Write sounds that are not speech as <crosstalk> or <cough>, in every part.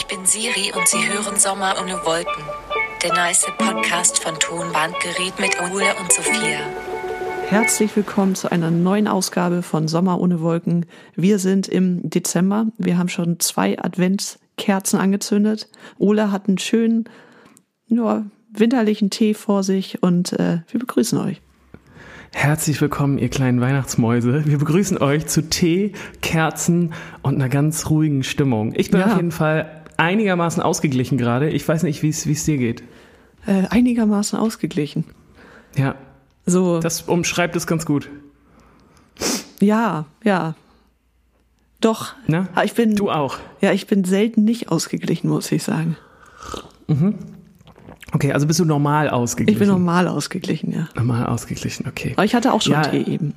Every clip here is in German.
Ich bin Siri und Sie hören Sommer ohne Wolken. Der nice Podcast von Tonbandgerät mit Ole und Sophia. Herzlich willkommen zu einer neuen Ausgabe von Sommer ohne Wolken. Wir sind im Dezember. Wir haben schon zwei Adventskerzen angezündet. Ole hat einen schönen, ja, winterlichen Tee vor sich und äh, wir begrüßen euch. Herzlich willkommen, ihr kleinen Weihnachtsmäuse. Wir begrüßen euch zu Tee, Kerzen und einer ganz ruhigen Stimmung. Ich bin Ja. auf jeden Fall einigermaßen ausgeglichen gerade. Ich weiß nicht, wie es dir geht. Äh, einigermaßen ausgeglichen. Ja, So, das umschreibt es ganz gut. ja, ja. Doch. Ah, Ich bin, Du auch. Ja, ich bin selten nicht ausgeglichen, muss ich sagen. Okay, also bist du normal ausgeglichen? Ich bin normal ausgeglichen, ja. normal ausgeglichen, okay. Aber ich hatte auch schon Ja. Tee eben.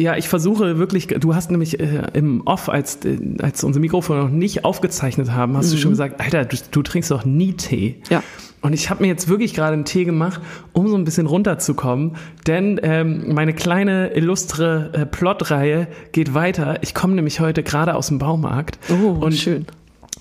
Ja, ich versuche wirklich, du hast nämlich äh, im Off, als, äh, als unsere Mikrofone noch nicht aufgezeichnet haben, hast du schon gesagt, Alter, du, du trinkst doch nie Tee. Ja. Und ich habe mir jetzt wirklich gerade einen Tee gemacht, um so ein bisschen runterzukommen, denn ähm, meine kleine illustre äh, Plotreihe geht weiter. Ich komme nämlich heute gerade aus dem Baumarkt. Oh, und schön.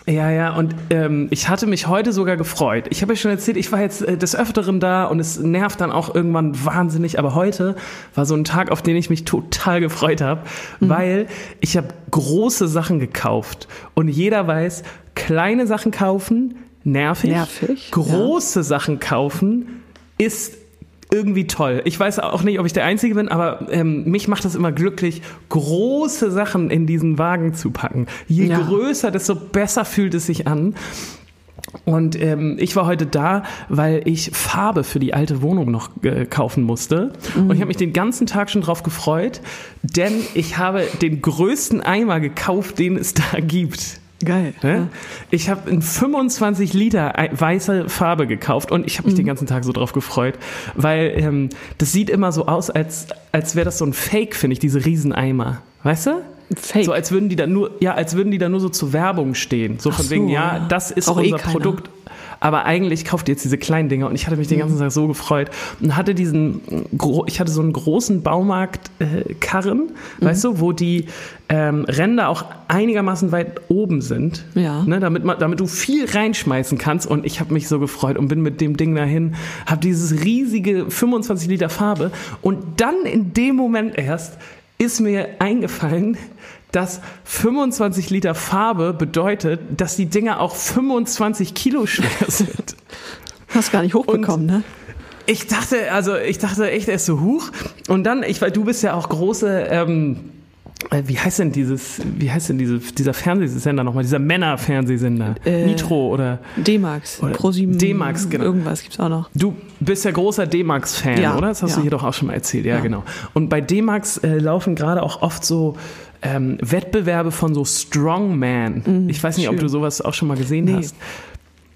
Ja, ja, und ähm, ich hatte mich heute sogar gefreut. Ich habe ja schon erzählt, ich war jetzt äh, des Öfteren da und es nervt dann auch irgendwann wahnsinnig. Aber heute war so ein Tag, auf den ich mich total gefreut habe, weil ich habe große Sachen gekauft. Und jeder weiß, kleine Sachen kaufen, nervig. Nervig, Große Sachen kaufen ist irgendwie toll. Ich weiß auch nicht, ob ich der Einzige bin, aber ähm, mich macht das immer glücklich, große Sachen in diesen Wagen zu packen. Je Ja. größer, desto besser fühlt es sich an. Und ähm, ich war heute da, weil ich Farbe für die alte Wohnung noch äh, kaufen musste. Und ich habe mich den ganzen Tag schon drauf gefreut, denn ich habe den größten Eimer gekauft, den es da gibt. Geil. Ne? Ich habe in 25 Liter ei- weiße Farbe gekauft und ich habe mich den ganzen Tag so drauf gefreut, weil ähm, das sieht immer so aus, als, als wäre das so ein Fake, finde ich, diese Rieseneimer. Weißt du? Fake. So als würden die da nur, ja, als würden die da nur so zur Werbung stehen. So Ach von so, wegen, ja, ja. das ist Braucht eh unser keiner. Produkt. Aber eigentlich kauft ihr jetzt diese kleinen Dinger und ich hatte mich den ganzen Mhm. Tag so gefreut und hatte diesen, ich hatte so einen großen Baumarkt-Karren, äh, Karren, Mhm. weißt du, wo die ähm, Ränder auch einigermaßen weit oben sind, Ja. ne, damit, man, damit du viel reinschmeißen kannst und ich habe mich so gefreut und bin mit dem Ding dahin, habe dieses riesige 25 Liter Farbe und dann in dem Moment erst ist mir eingefallen, dass 25 Liter Farbe bedeutet, dass die Dinger auch 25 Kilo schwer <laughs> sind. Hast gar nicht hochbekommen, ne? Ich dachte, also ich dachte echt erst so hoch. Und dann, ich weil du bist ja auch große, ähm, äh, wie heißt denn dieses, wie heißt denn diese, dieser Fernsehsender nochmal, dieser Männer-Fernsehsender? Äh, Nitro oder D-Max, ProSieben, D-Max, genau. Irgendwas gibt's auch noch. Du bist ja großer D-Max-Fan, Ja, oder? Das hast ja. du hier doch auch schon mal erzählt, ja, Ja. genau. Und bei D-Max äh, laufen gerade auch oft so ähm, Wettbewerbe von so Strongman. ich weiß nicht, ob Mhm, schön. du sowas auch schon mal gesehen Nee. hast.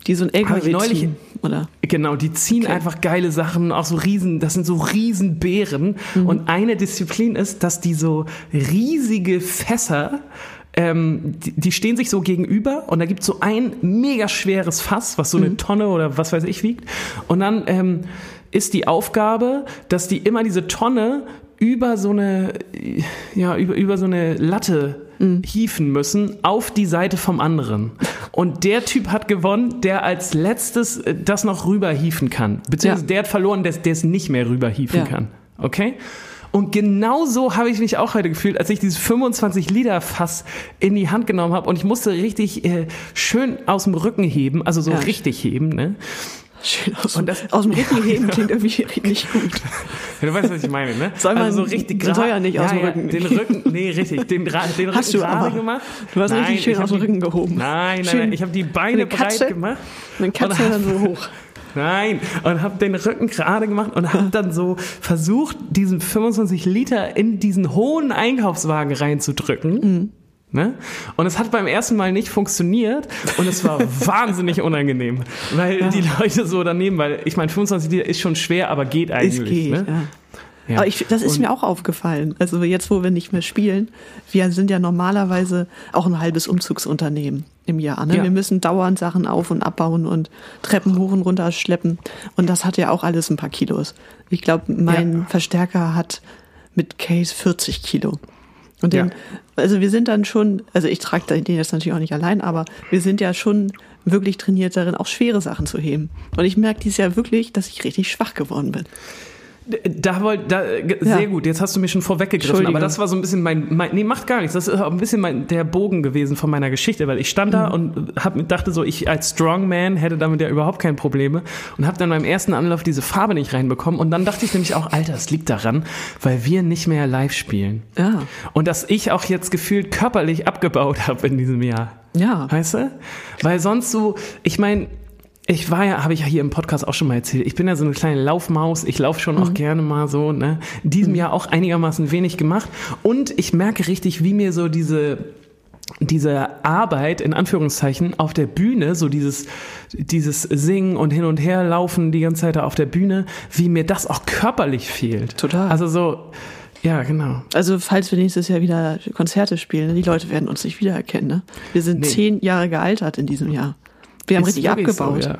Die so ein LKW ich neulich- ziehen, oder? Genau, die ziehen Okay. einfach geile Sachen, auch so riesen, das sind so Riesenbären. Mhm. Und eine Disziplin ist, dass die so riesige Fässer, ähm, die, die stehen sich so gegenüber und da gibt so ein mega schweres Fass, was so Mhm. eine Tonne oder was weiß ich wiegt. Und dann ähm, ist die Aufgabe, dass die immer diese Tonne über so eine, ja, über, über so eine Latte hieven müssen auf die Seite vom anderen. Und der Typ hat gewonnen, der als letztes äh, das noch rüber hieven kann. Beziehungsweise Ja. der hat verloren, der der es nicht mehr rüber hieven Ja. kann. Okay? Und genau so habe ich mich auch heute gefühlt, als ich dieses 25 Liter Fass in die Hand genommen habe und ich musste richtig äh, schön aus dem Rücken heben, also so Ja. richtig heben, ne? Schön aus, Und das- aus dem <laughs> Rücken heben klingt irgendwie nicht gut. Ja, du weißt, was ich meine, ne? Soll man- also so richtig soll gerade. ja nicht aus dem Rücken. Den Rücken, nee, richtig. Den, den Rücken Hast du gerade aber. gemacht. Du hast Nein, richtig schön aus dem Rücken gehoben. Nein, nein, Schön. nein. Ich habe die Beine Eine Katze? breit gemacht. Eine Katze dann so hoch. <laughs> Nein, und habe den Rücken gerade gemacht und habe dann so versucht, diesen 25 Liter in diesen hohen Einkaufswagen reinzudrücken. Mhm. Ne? Und es hat beim ersten Mal nicht funktioniert und es war <laughs> wahnsinnig unangenehm, weil die Leute so daneben, weil ich meine, 25 Liter ist schon schwer, aber geht eigentlich. Es geht, ne? ja. Ja. Aber ich, das ist Und- mir auch aufgefallen. Also jetzt, wo wir nicht mehr spielen, wir sind ja normalerweise auch ein halbes Umzugsunternehmen im Jahr. Ne? Ja. Wir müssen dauernd Sachen auf und abbauen und Treppen hoch und runter schleppen. Und das hat ja auch alles ein paar Kilos. Ich glaube, mein Ja. Verstärker hat mit Case 40 Kilo. Und den, Ja. also wir sind dann schon, also ich trage den jetzt natürlich auch nicht allein, aber wir sind ja schon wirklich trainiert darin, auch schwere Sachen zu heben. Und ich merke dieses Jahr wirklich, dass ich richtig schwach geworden bin. Da wollt, da, Ja. sehr gut. Jetzt hast du mir schon vorweggegriffen, aber das war so ein bisschen mein, mein, nee, macht gar nichts. Das ist auch ein bisschen mein, der Bogen gewesen von meiner Geschichte, weil ich stand da und hab, dachte so, ich als Strongman hätte damit ja überhaupt keine Probleme und habe dann beim ersten Anlauf diese Farbe nicht reinbekommen und dann dachte ich nämlich auch, Alter, es liegt daran, weil wir nicht mehr live spielen. Ja. Und dass ich auch jetzt gefühlt körperlich abgebaut <laughs> habe in diesem Jahr. Ja. Weißt du? Weil sonst so, ich meine, ich war ja, habe ich ja hier im Podcast auch schon mal erzählt, ich bin ja so eine kleine Laufmaus, ich laufe schon auch gerne mal so, ne? In diesem Jahr auch einigermaßen wenig gemacht und ich merke richtig, wie mir so diese diese Arbeit in Anführungszeichen auf der Bühne, so dieses dieses Singen und hin und her laufen die ganze Zeit da auf der Bühne, wie mir das auch körperlich fehlt. Total. Also so ja, genau. Also falls wir nächstes Jahr wieder Konzerte spielen, die Leute werden uns nicht wiedererkennen. Ne? Wir sind Nee. zehn Jahre gealtert in diesem Jahr. Wir haben Ist richtig abgebaut. So, ja.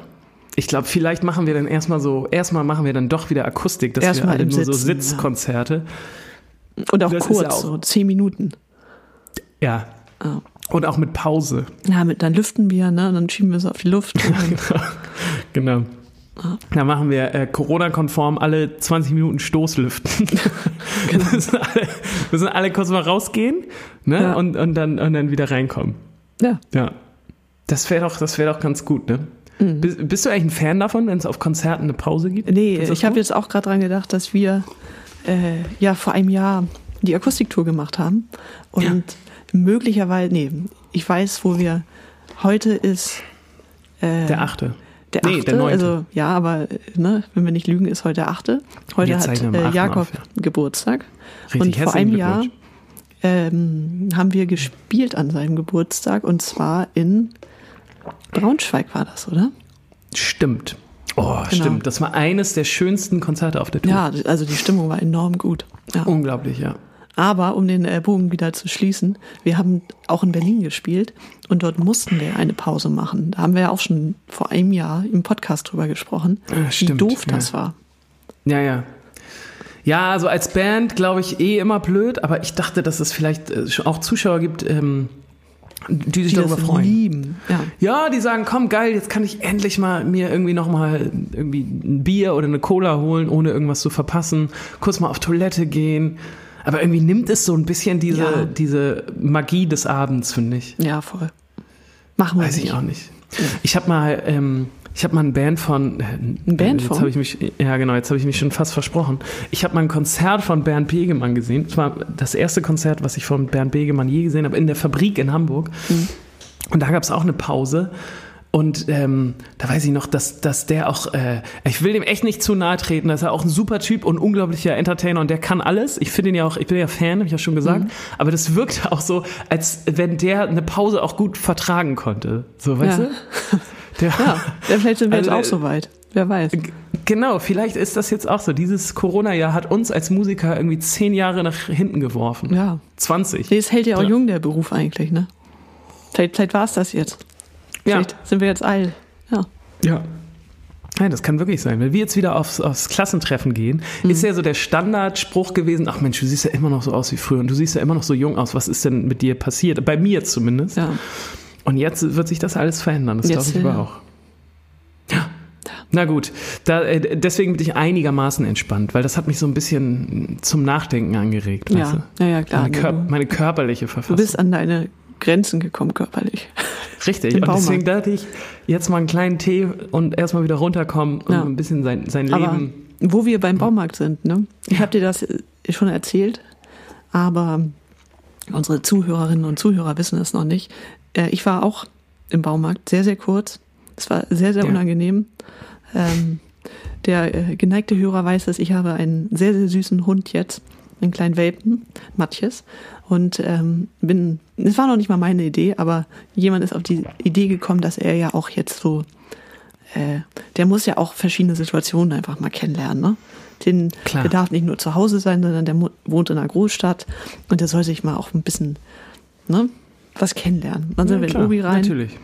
Ich glaube, vielleicht machen wir dann erstmal so, erstmal machen wir dann doch wieder Akustik, dass Erstmal wir alle nur so Sitzen, ja. Sitzkonzerte. Und auch Das ist ja kurz, auch- so zehn Minuten. Ja. Ah. Und auch mit Pause. Ja, mit, dann lüften wir, ne? Und dann schieben wir so auf die Luft. <laughs> Genau. Ah. Da machen wir äh, Corona-konform alle 20 Minuten Stoßlüften. <laughs> Genau. wir, müssen alle, müssen alle kurz mal rausgehen ne? Ja. und, und, dann, und dann wieder reinkommen. ja. Ja. Das wäre doch, das wär doch ganz gut, ne? Mhm. Bist, bist du eigentlich ein Fan davon, wenn es auf Konzerten eine Pause gibt? Nee, ich habe jetzt auch gerade dran gedacht, dass wir äh, ja vor einem Jahr die Akustiktour gemacht haben. Und Ja. möglicherweise, nee, ich weiß, wo wir heute ist. Äh, Der achte. Der Nee, achte, der neunte. also ja, aber ne, wenn wir nicht lügen, ist heute der achte. Heute Wir hat äh, Jakob auf, ja. Geburtstag. Richtig, und vor einem Jahr ähm, haben wir gespielt an seinem Geburtstag und zwar in Braunschweig war das, oder? Stimmt. Oh, Genau. stimmt. Das war eines der schönsten Konzerte auf der Tour. Ja, also die Stimmung war enorm gut. Ja. Unglaublich, ja. Aber um den äh, Bogen wieder zu schließen, wir haben auch in Berlin gespielt und dort mussten wir eine Pause machen. Da haben wir ja auch schon vor einem Jahr im Podcast drüber gesprochen, Ja, wie stimmt, doof ja. das war. Ja, ja. Ja, also als Band glaube ich eh immer blöd, aber ich dachte, dass es vielleicht äh, auch Zuschauer gibt, ähm, die sich Die darüber freuen. lieben. Ja. Ja, die sagen, komm, geil, jetzt kann ich endlich mal mir irgendwie nochmal irgendwie ein Bier oder eine Cola holen, ohne irgendwas zu verpassen, kurz mal auf Toilette gehen. Aber irgendwie nimmt es so ein bisschen diese, Ja. diese Magie des Abends, finde ich. ja, voll. Machen wir Weiß nicht. ich auch nicht. Ich habe mal, ähm, ich habe mal ein Band von, äh, Ein Band jetzt von? habe ich mich, ja genau, jetzt habe ich mich schon fast versprochen. Ich habe mal ein Konzert von Bernd Begemann gesehen. Das war das erste Konzert, was ich von Bernd Begemann je gesehen habe, in der Fabrik in Hamburg. Mhm. Und da gab es auch eine Pause. Und ähm, da weiß ich noch, dass, dass der auch, äh, ich will dem echt nicht zu nahe treten, dass er auch ein super Typ und unglaublicher Entertainer und der kann alles. Ich finde ihn ja auch, ich bin ja Fan, habe ich ja schon gesagt. Aber das wirkte auch so, als wenn der eine Pause auch gut vertragen konnte. So, weißt Ja. du? <laughs> Ja, ja, vielleicht sind wir Also, jetzt auch so weit. Wer weiß. Genau, vielleicht ist das jetzt auch so. Dieses Corona-Jahr hat uns als Musiker irgendwie zehn Jahre nach hinten geworfen. Ja. 20. Nee, es hält ja auch Ja. jung, der Beruf eigentlich, ne? Vielleicht, vielleicht war es das jetzt. Ja. Vielleicht sind wir jetzt alt. Ja. Ja. Ja, das kann wirklich sein. Wenn wir jetzt wieder aufs, aufs Klassentreffen gehen, Mhm. ist ja so der Standardspruch gewesen, ach Mensch, du siehst ja immer noch so aus wie früher und du siehst ja immer noch so jung aus. Was ist denn mit dir passiert? Bei mir zumindest. ja. Und jetzt wird sich das alles verändern. Das glaube ich aber ja. auch. Ja. Na gut, da, äh, deswegen bin ich einigermaßen entspannt, weil das hat mich so ein bisschen zum Nachdenken angeregt. weißt Ja, du? ja, ja, klar. Meine, Kör Du- meine körperliche Du Verfassung. bist an deine Grenzen gekommen körperlich. <laughs> Richtig. im Und deswegen dachte ich, jetzt mal einen kleinen Tee und erstmal wieder runterkommen und Ja. ein bisschen sein, sein Aber Leben. wo wir beim Baumarkt sind, ne? Ich habe dir das äh, schon erzählt, aber unsere Zuhörerinnen und Zuhörer wissen es noch nicht. Äh, Ich war auch im Baumarkt, sehr, sehr kurz. Es war sehr, sehr Ja. unangenehm. Ähm, der äh, geneigte Hörer weiß es, ich habe einen sehr, sehr süßen Hund jetzt, einen kleinen Welpen, Matjes. Und ähm, bin, es war noch nicht mal meine Idee, aber jemand ist auf die Idee gekommen, dass er ja auch jetzt so äh, der muss ja auch verschiedene Situationen einfach mal kennenlernen. Ne? Den, Klar. der darf nicht nur zu Hause sein, sondern der wohnt in einer Großstadt und der soll sich mal auch ein bisschen ne, was kennenlernen. Dann sind wir in klar, Obi rein. Natürlich.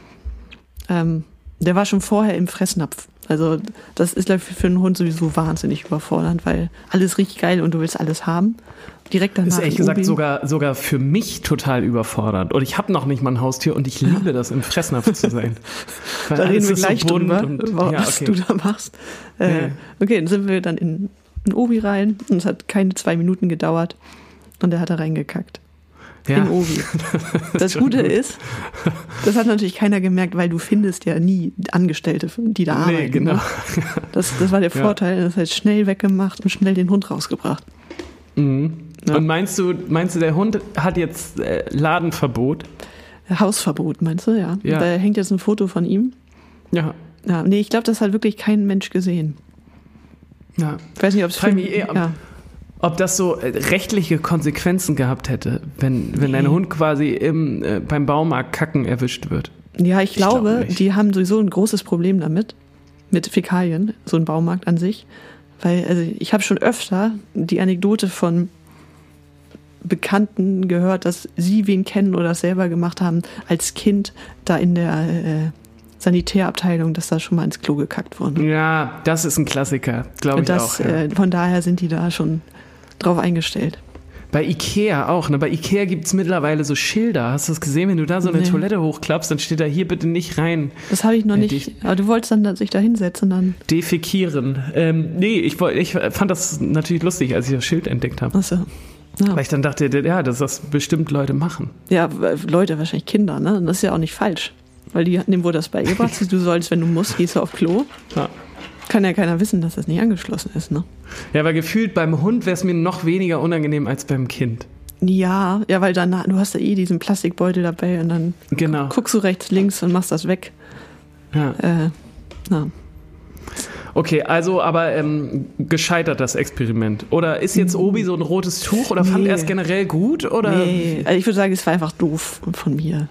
Ähm, der war schon vorher im Fressnapf Also das ist ich, für einen Hund sowieso wahnsinnig überfordernd, weil alles riecht geil und du willst alles haben. Direkt danach. Ist ehrlich gesagt sogar, sogar für mich total überfordernd. Und ich habe noch nicht mal ein Haustier und ich liebe das, im Fressnapf zu <laughs> sein. Da reden wir so gleich bunt drüber, und- wa- ja, was okay. du da machst. Äh, Ja. Okay, dann sind wir dann in, in Obi rein und es hat keine zwei Minuten gedauert und er hat da reingekackt. Ja. In Obi. <laughs> Das Gute ist, das hat natürlich keiner gemerkt, weil du findest ja nie Angestellte, die da arbeiten. Nee, genau. Ne? Das, das war der <laughs> Ja. Vorteil. Das heißt schnell weggemacht und schnell den Hund rausgebracht. Mhm. Ja. Und meinst du, meinst du, der Hund hat jetzt äh, Ladenverbot? Hausverbot, meinst du? Ja. Ja. Da hängt jetzt ein Foto von ihm. Ja. Ja, nee, ich glaube, das hat wirklich kein Mensch gesehen. ja. Ich weiß nicht, ob es ja. Ob das so äh, rechtliche Konsequenzen gehabt hätte, wenn, wenn dein Nee. Hund quasi im, äh, beim Baumarkt kacken erwischt wird. Ja, ich glaub glaube, nicht. die haben sowieso ein großes Problem damit, mit Fäkalien, so ein Baumarkt an sich. Weil, also ich habe schon öfter die Anekdote von Bekannten gehört, dass sie wen kennen oder das selber gemacht haben, als Kind da in der äh, Sanitärabteilung, dass da schon mal ins Klo gekackt wurde. Ja, das ist ein Klassiker, glaube ich das, auch. Ja. äh, von daher sind die da schon drauf eingestellt. Bei Ikea auch, ne? Bei Ikea gibt's mittlerweile so Schilder. Hast du das gesehen? Wenn du da so eine Nee. Toilette hochklappst, dann steht da hier bitte nicht rein Das habe ich noch Ja, nicht. Aber du wolltest dann da- sich da hinsetzen, dann. defekieren. Ähm, nee, ich, ich fand das natürlich lustig, als ich das Schild entdeckt habe. Achso. Ja. Weil ich dann dachte, ja, dass das bestimmt Leute machen. Ja, äh, Leute, wahrscheinlich Kinder, ne? Das ist ja auch nicht falsch. Weil die, dem wurde das beigebracht. <laughs> du sollst, wenn du musst, gehst du auf Klo. Ja. Kann ja keiner wissen, dass das nicht angeschlossen ist, ne? Ja, aber gefühlt beim Hund wäre es mir noch weniger unangenehm als beim Kind. Ja, ja, weil dann, du hast ja eh diesen Plastikbeutel dabei und dann Genau. guckst du rechts, links und machst das weg. Ja. Äh, na. Okay, also aber ähm, gescheitert das Experiment. Oder ist jetzt Obi so ein rotes Tuch oder fand Nee. er es generell gut? Oder? Nee, also ich würde sagen, es war einfach doof von mir.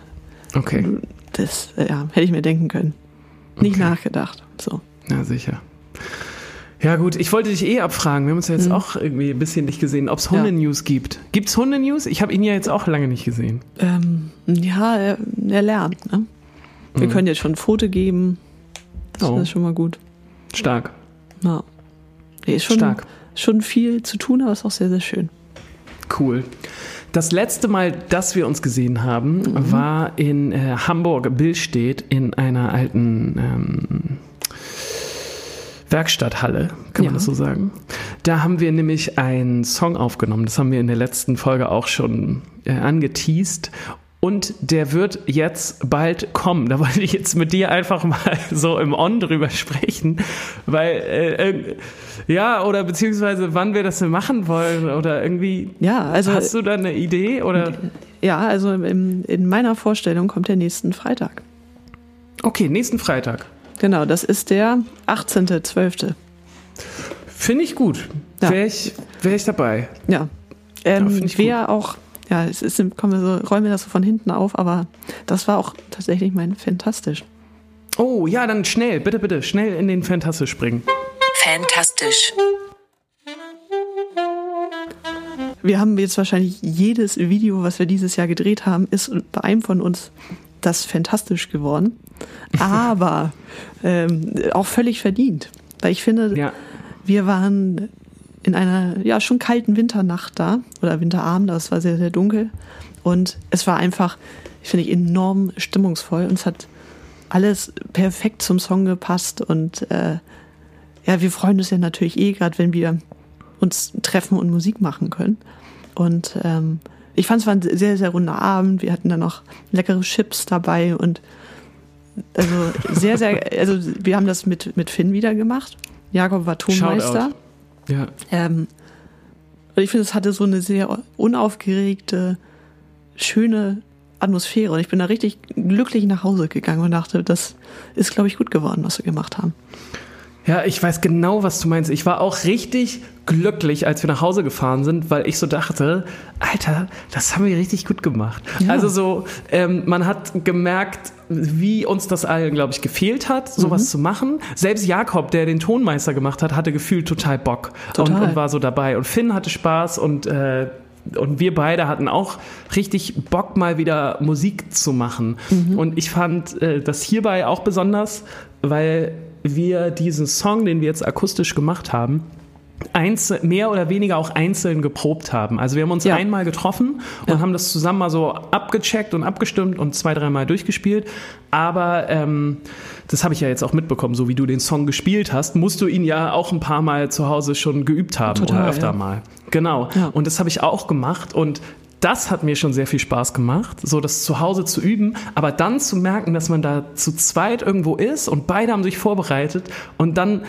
Okay, Das, ja, hätte ich mir denken können. Nicht Okay. nachgedacht. So. ja sicher. Ja gut, ich wollte dich eh abfragen. Wir haben uns ja jetzt Mhm. auch irgendwie ein bisschen nicht gesehen, ob es Ja. Hunde-News gibt. Gibt es Hunde-News? Ich habe ihn ja jetzt auch lange nicht gesehen. Ähm, ja, er, er lernt, ne? Wir Mhm. können jetzt schon ein Foto geben. Das Oh. ist schon mal gut. Stark. Ja. Nee, ist schon, Stark. schon viel zu tun, aber ist auch sehr, sehr schön. Cool. Das letzte Mal, dass wir uns gesehen haben, war in äh, Hamburg-Billstedt in einer alten ähm, Werkstatthalle, kann man Ja. das so sagen. Da haben wir nämlich einen Song aufgenommen. Das haben wir in der letzten Folge auch schon äh, angeteased. Und der wird jetzt bald kommen. Da <laughs> wollte ich jetzt mit dir einfach mal <laughs> so im On drüber sprechen, weil äh, äh, ja oder beziehungsweise wann wir das denn machen wollen oder irgendwie. Ja, also, Hast du da eine Idee oder? ja, also in, in meiner Vorstellung kommt der nächsten Freitag. Okay, nächsten Freitag. Genau, das ist der 18.12. Finde ich gut. Ja. Wäre ich, wär ich dabei. Ja. Ja, Ähm, find ich wer auch, ja, es ist, kommen wir so, räumen wir das so von hinten auf, aber das war auch tatsächlich mein Fantastisch. Oh, ja, dann schnell, bitte, bitte, schnell in den Fantastisch springen. Fantastisch. Wir haben jetzt wahrscheinlich jedes Video, was wir dieses Jahr gedreht haben, ist bei einem von uns das fantastisch geworden. Aber ähm, auch völlig verdient. Weil ich finde, Ja. wir waren in einer ja schon kalten Winternacht da oder Winterabend, aber es war sehr, sehr dunkel. Und es war einfach, finde ich, enorm stimmungsvoll und es hat alles perfekt zum Song gepasst. Und äh, ja, wir freuen uns ja natürlich eh, gerade wenn wir uns treffen und Musik machen können. Und ähm, ich fand es war ein sehr, sehr runder Abend. Wir hatten dann noch leckere Chips dabei und also sehr, sehr, also wir haben das mit, mit Finn wieder gemacht. Jakob war Tonmeister. Ja. Ähm, und ich finde, es hatte so eine sehr unaufgeregte, schöne Atmosphäre. Und ich bin da richtig glücklich nach Hause gegangen und dachte, das ist, glaube ich, gut geworden, was wir gemacht haben. Ja, ich weiß genau, was du meinst. Ich war auch richtig glücklich, als wir nach Hause gefahren sind, weil ich so dachte, Alter, das haben wir richtig gut gemacht. Ja. Also so, ähm, man hat gemerkt, wie uns das allen, glaube ich, gefehlt hat, sowas Mhm. zu machen. Selbst Jakob, der den Tonmeister gemacht hat, hatte gefühlt total Bock Und, Total. und war so dabei. Und Finn hatte Spaß und äh, und wir beide hatten auch richtig Bock, mal wieder Musik zu machen. Mhm. Und ich fand äh, das hierbei auch besonders, weil wir diesen Song, den wir jetzt akustisch gemacht haben, einzel mehr oder weniger auch einzeln geprobt haben. Also wir haben uns Ja. einmal getroffen und Ja. haben das zusammen mal so abgecheckt und abgestimmt und zwei, dreimal durchgespielt. Aber ähm, das habe ich ja jetzt auch mitbekommen, so wie du den Song gespielt hast, musst du ihn ja auch ein paar Mal zu Hause schon geübt haben Total, oder öfter ja. mal. Genau. Und das habe ich auch gemacht und das hat mir schon sehr viel Spaß gemacht, so das zu Hause zu üben, aber dann zu merken, dass man da zu zweit irgendwo ist und beide haben sich vorbereitet und dann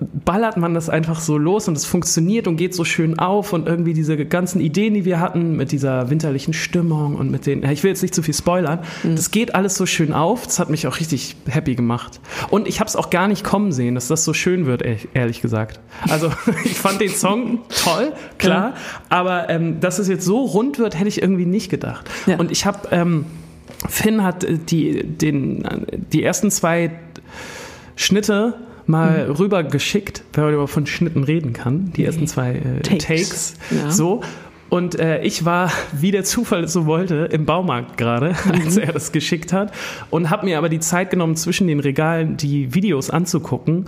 ballert man das einfach so los und es funktioniert und geht so schön auf und irgendwie diese ganzen Ideen, die wir hatten mit dieser winterlichen Stimmung und mit den, ja, ich will jetzt nicht zu viel spoilern, das geht alles so schön auf, das hat mich auch richtig happy gemacht. Und ich habe es auch gar nicht kommen sehen, dass das so schön wird, ehrlich, gesagt. Also <laughs> ich fand den Song toll, klar, aber ähm, dass es jetzt so rund wird, hätte ich irgendwie nicht gedacht. Ja. Und ich habe, ähm, Finn hat äh, die, den, äh, die ersten zwei Schnitte mal Mhm. rüber geschickt, wenn man überhaupt von Schnitten reden kann, die ersten zwei äh, Takes. Takes. Ja. So. Und äh, ich war, <laughs> wie der Zufall es so wollte, im Baumarkt gerade, <laughs> Mhm. als er das geschickt hat. Und habe mir aber die Zeit genommen, zwischen den Regalen die Videos anzugucken.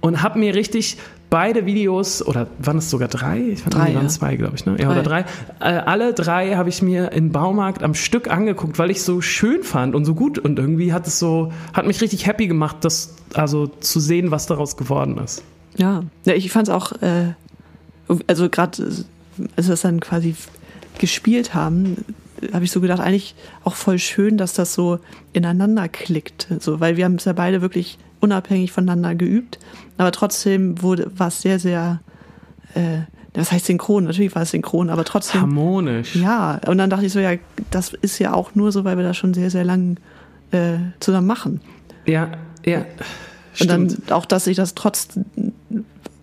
Und habe mir richtig beide Videos, oder waren es sogar drei? Ich fand, Drei, die waren ja. zwei, glaube ich. Ne? Ja, oder drei. Äh, alle drei habe ich mir im Baumarkt am Stück angeguckt, weil ich es so schön fand und so gut. Und irgendwie hat es so, hat mich richtig happy gemacht, das also zu sehen, was daraus geworden ist. Ja, ja ich fand es auch, äh, also gerade als wir es dann quasi gespielt haben, habe ich so gedacht, eigentlich auch voll schön, dass das so ineinander klickt. So, weil wir haben es ja beide wirklich unabhängig voneinander geübt, aber trotzdem wurde war es sehr, sehr, äh, was heißt synchron? Natürlich war es synchron, aber trotzdem. Harmonisch. Ja, und dann dachte ich so, ja, das ist ja auch nur so, weil wir das schon sehr, sehr lang äh, zusammen machen. Ja, ja. Und Stimmt. dann auch, dass ich das trotz,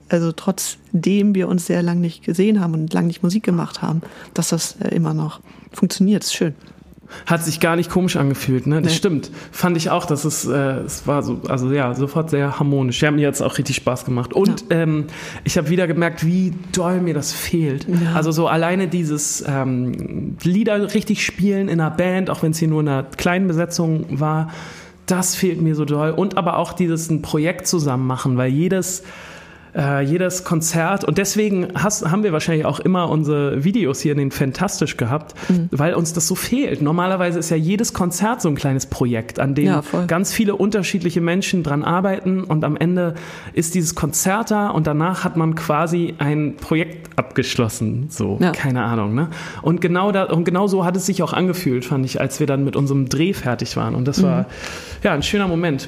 also trotzdem wir uns sehr lang nicht gesehen haben und lang nicht Musik gemacht haben, dass das äh, immer noch funktioniert. Ist schön. Hat sich gar nicht komisch angefühlt, ne? Das Nee. stimmt. Fand ich auch, dass es, äh, es war so, also ja, sofort sehr harmonisch. Ja, mir hat es auch richtig Spaß gemacht. Und ähm, ich habe wieder gemerkt, wie doll mir das fehlt. Ja. Also so alleine dieses ähm, Lieder richtig spielen in einer Band, auch wenn es hier nur in einer kleinen Besetzung war, das fehlt mir so doll. Und aber auch dieses ein Projekt zusammen machen, weil jedes äh, jedes Konzert und deswegen hast, haben wir wahrscheinlich auch immer unsere Videos hier in den Fantastisch gehabt, Mhm. weil uns das so fehlt. Normalerweise ist ja jedes Konzert so ein kleines Projekt, an dem Ja, ganz viele unterschiedliche Menschen dran arbeiten und am Ende ist dieses Konzert da und danach hat man quasi ein Projekt abgeschlossen. So, Ja. keine Ahnung. Ne? Und genau da, und genau so hat es sich auch angefühlt, fand ich, als wir dann mit unserem Dreh fertig waren. Und Mhm. das war ja ein schöner Moment.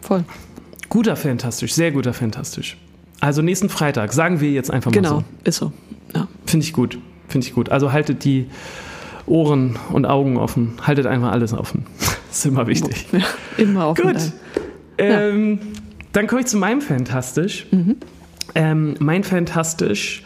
Voll. Guter Fantastisch, sehr guter Fantastisch. Also nächsten Freitag, sagen wir jetzt einfach mal Genau, so. ist so. Ja. Finde ich gut. Finde ich gut. Also haltet die Ohren und Augen offen. Haltet einfach alles offen. Das <laughs> ist immer wichtig. Ja, immer auf Gut. Ähm, dann komme ich zu meinem Fantastisch. Ähm, mein Fantastisch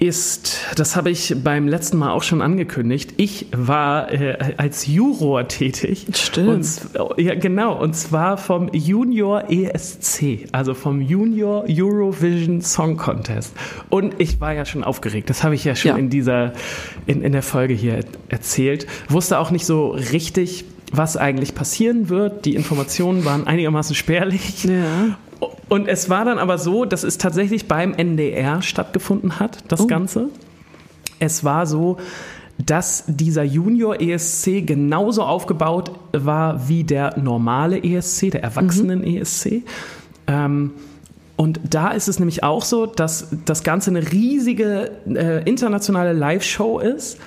ist, das habe ich beim letzten Mal auch schon angekündigt, ich war äh, als Juror tätig. Stimmt. Und, z- ja, genau. Und zwar vom Junior ESC, also vom Junior Eurovision Song Contest. Und ich war ja schon aufgeregt. Das habe ich ja schon Ja. in dieser, in, in der Folge hier er- erzählt. Wusste auch nicht so richtig, was eigentlich passieren wird. Die Informationen waren einigermaßen spärlich. Ja. Und es war dann aber so, dass es tatsächlich beim NDR stattgefunden hat, das Oh. Ganze. Es war so, dass dieser Junior ESC genauso aufgebaut war wie der normale ESC, der Erwachsenen ESC. Ähm, und da ist es nämlich auch so, dass das Ganze eine riesige äh, internationale Live-Show ist.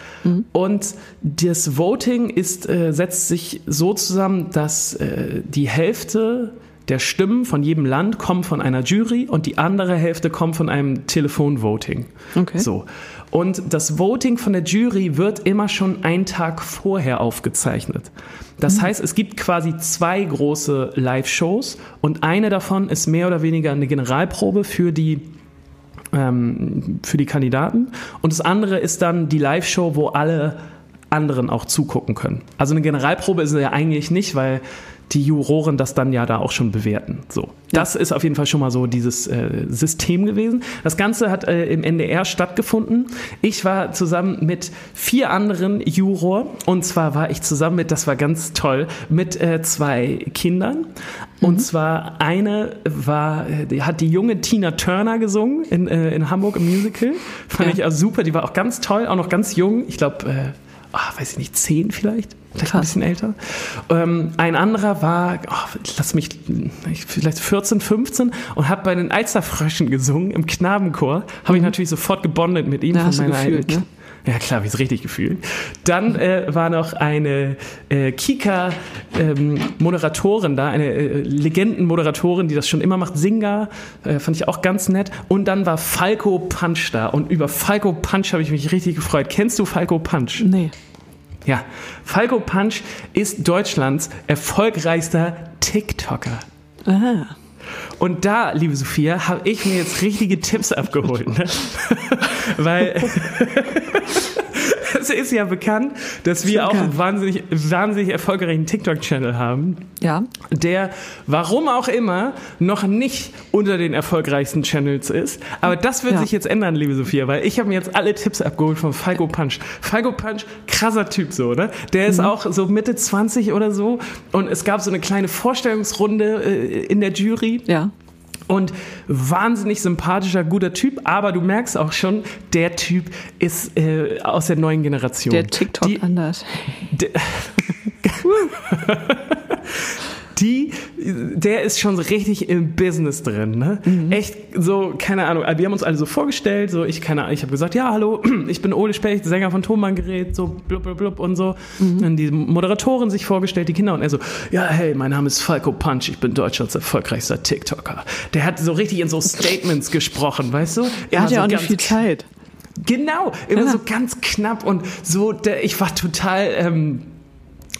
Und das Voting ist, äh, setzt sich so zusammen, dass äh, die Hälfte der Stimmen von jedem Land kommen von einer Jury und die andere Hälfte kommt von einem Telefonvoting. Okay. So. Und das Voting von der Jury wird immer schon einen Tag vorher aufgezeichnet. Das heißt, es gibt quasi zwei große Live-Shows und eine davon ist mehr oder weniger eine Generalprobe für die ähm, für die Kandidaten und das andere ist dann die Live-Show, wo alle anderen auch zugucken können. Also eine Generalprobe ist es ja eigentlich nicht, weil die Juroren das dann ja da auch schon bewerten. So, das ist auf jeden Fall schon mal so dieses äh, System gewesen. Das Ganze hat äh, im NDR stattgefunden. Ich war zusammen mit vier anderen Juror und zwar war ich zusammen mit, das war ganz toll, mit äh, zwei Kindern. Und zwar eine war, die hat die junge Tina Turner gesungen in, äh, in Hamburg im Musical. Fand Ja. ich auch super. Die war auch ganz toll, auch noch ganz jung. Ich glaube, äh, ah, weiß ich nicht, zehn vielleicht? Vielleicht ein Krass. bisschen älter. Ähm, ein anderer war, oh, lass mich, ich- vielleicht 14, 15 und hat bei den Alsterfröschen gesungen im Knabenchor. Habe ich natürlich sofort gebondet mit ihm Ja, Mhm. hast du meiner gefühlt, ne? ja, klar, habe ich es richtig gefühlt. Dann äh, war noch eine äh, Kika-Moderatorin da, eine äh, Legendenmoderatorin, die das schon immer macht, Singa, äh, fand ich auch ganz nett. Und dann war Falco Punch da. Und über Falco Punch habe ich mich richtig gefreut. Kennst du Falco Punch? Nee. Ja, Falco Punch ist Deutschlands erfolgreichster TikTker. Aha. Und da, liebe Sophia, habe ich mir jetzt richtige Tipps abgeholt. Ne? <laughs> Weil <laughs> es ist ja bekannt, dass wir auch einen wahnsinnig, wahnsinnig erfolgreichen TikTok-Channel haben, Ja. der, warum auch immer, noch nicht unter den erfolgreichsten Channels ist. Aber das wird Ja. sich jetzt ändern, liebe Sophia, weil ich habe mir jetzt alle Tipps abgeholt von Falco Punch. Falco Punch, krasser Typ so, ne? Der Mhm. ist auch so Mitte 20 oder so und es gab so eine kleine Vorstellungsrunde äh, in der Jury. Ja. Und wahnsinnig sympathischer, guter Typ, aber du merkst auch schon, der Typ ist äh, aus der neuen Generation. Der TikTok Die, anders. <laughs> <laughs> <laughs> die, der ist schon so richtig im Business drin, ne? Mhm. Echt so, keine Ahnung, wir haben uns alle so vorgestellt, so ich keine Ahnung, ich habe gesagt, ja, hallo, <clears throat> ich bin Ole Specht, Sänger von Tonbandgerät, so blub, blub, blub und so. Mhm. Dann die Moderatorin sich vorgestellt, die Kinder und er so, ja, hey, mein Name ist Falco Punch, ich bin Deutschlands erfolgreichster TikToker. Der hat so richtig in so Statements gesprochen, weißt du? Er hat ja so auch nicht viel Zeit. Genau, immer Ja. so ganz knapp und so, der, ich war total ähm,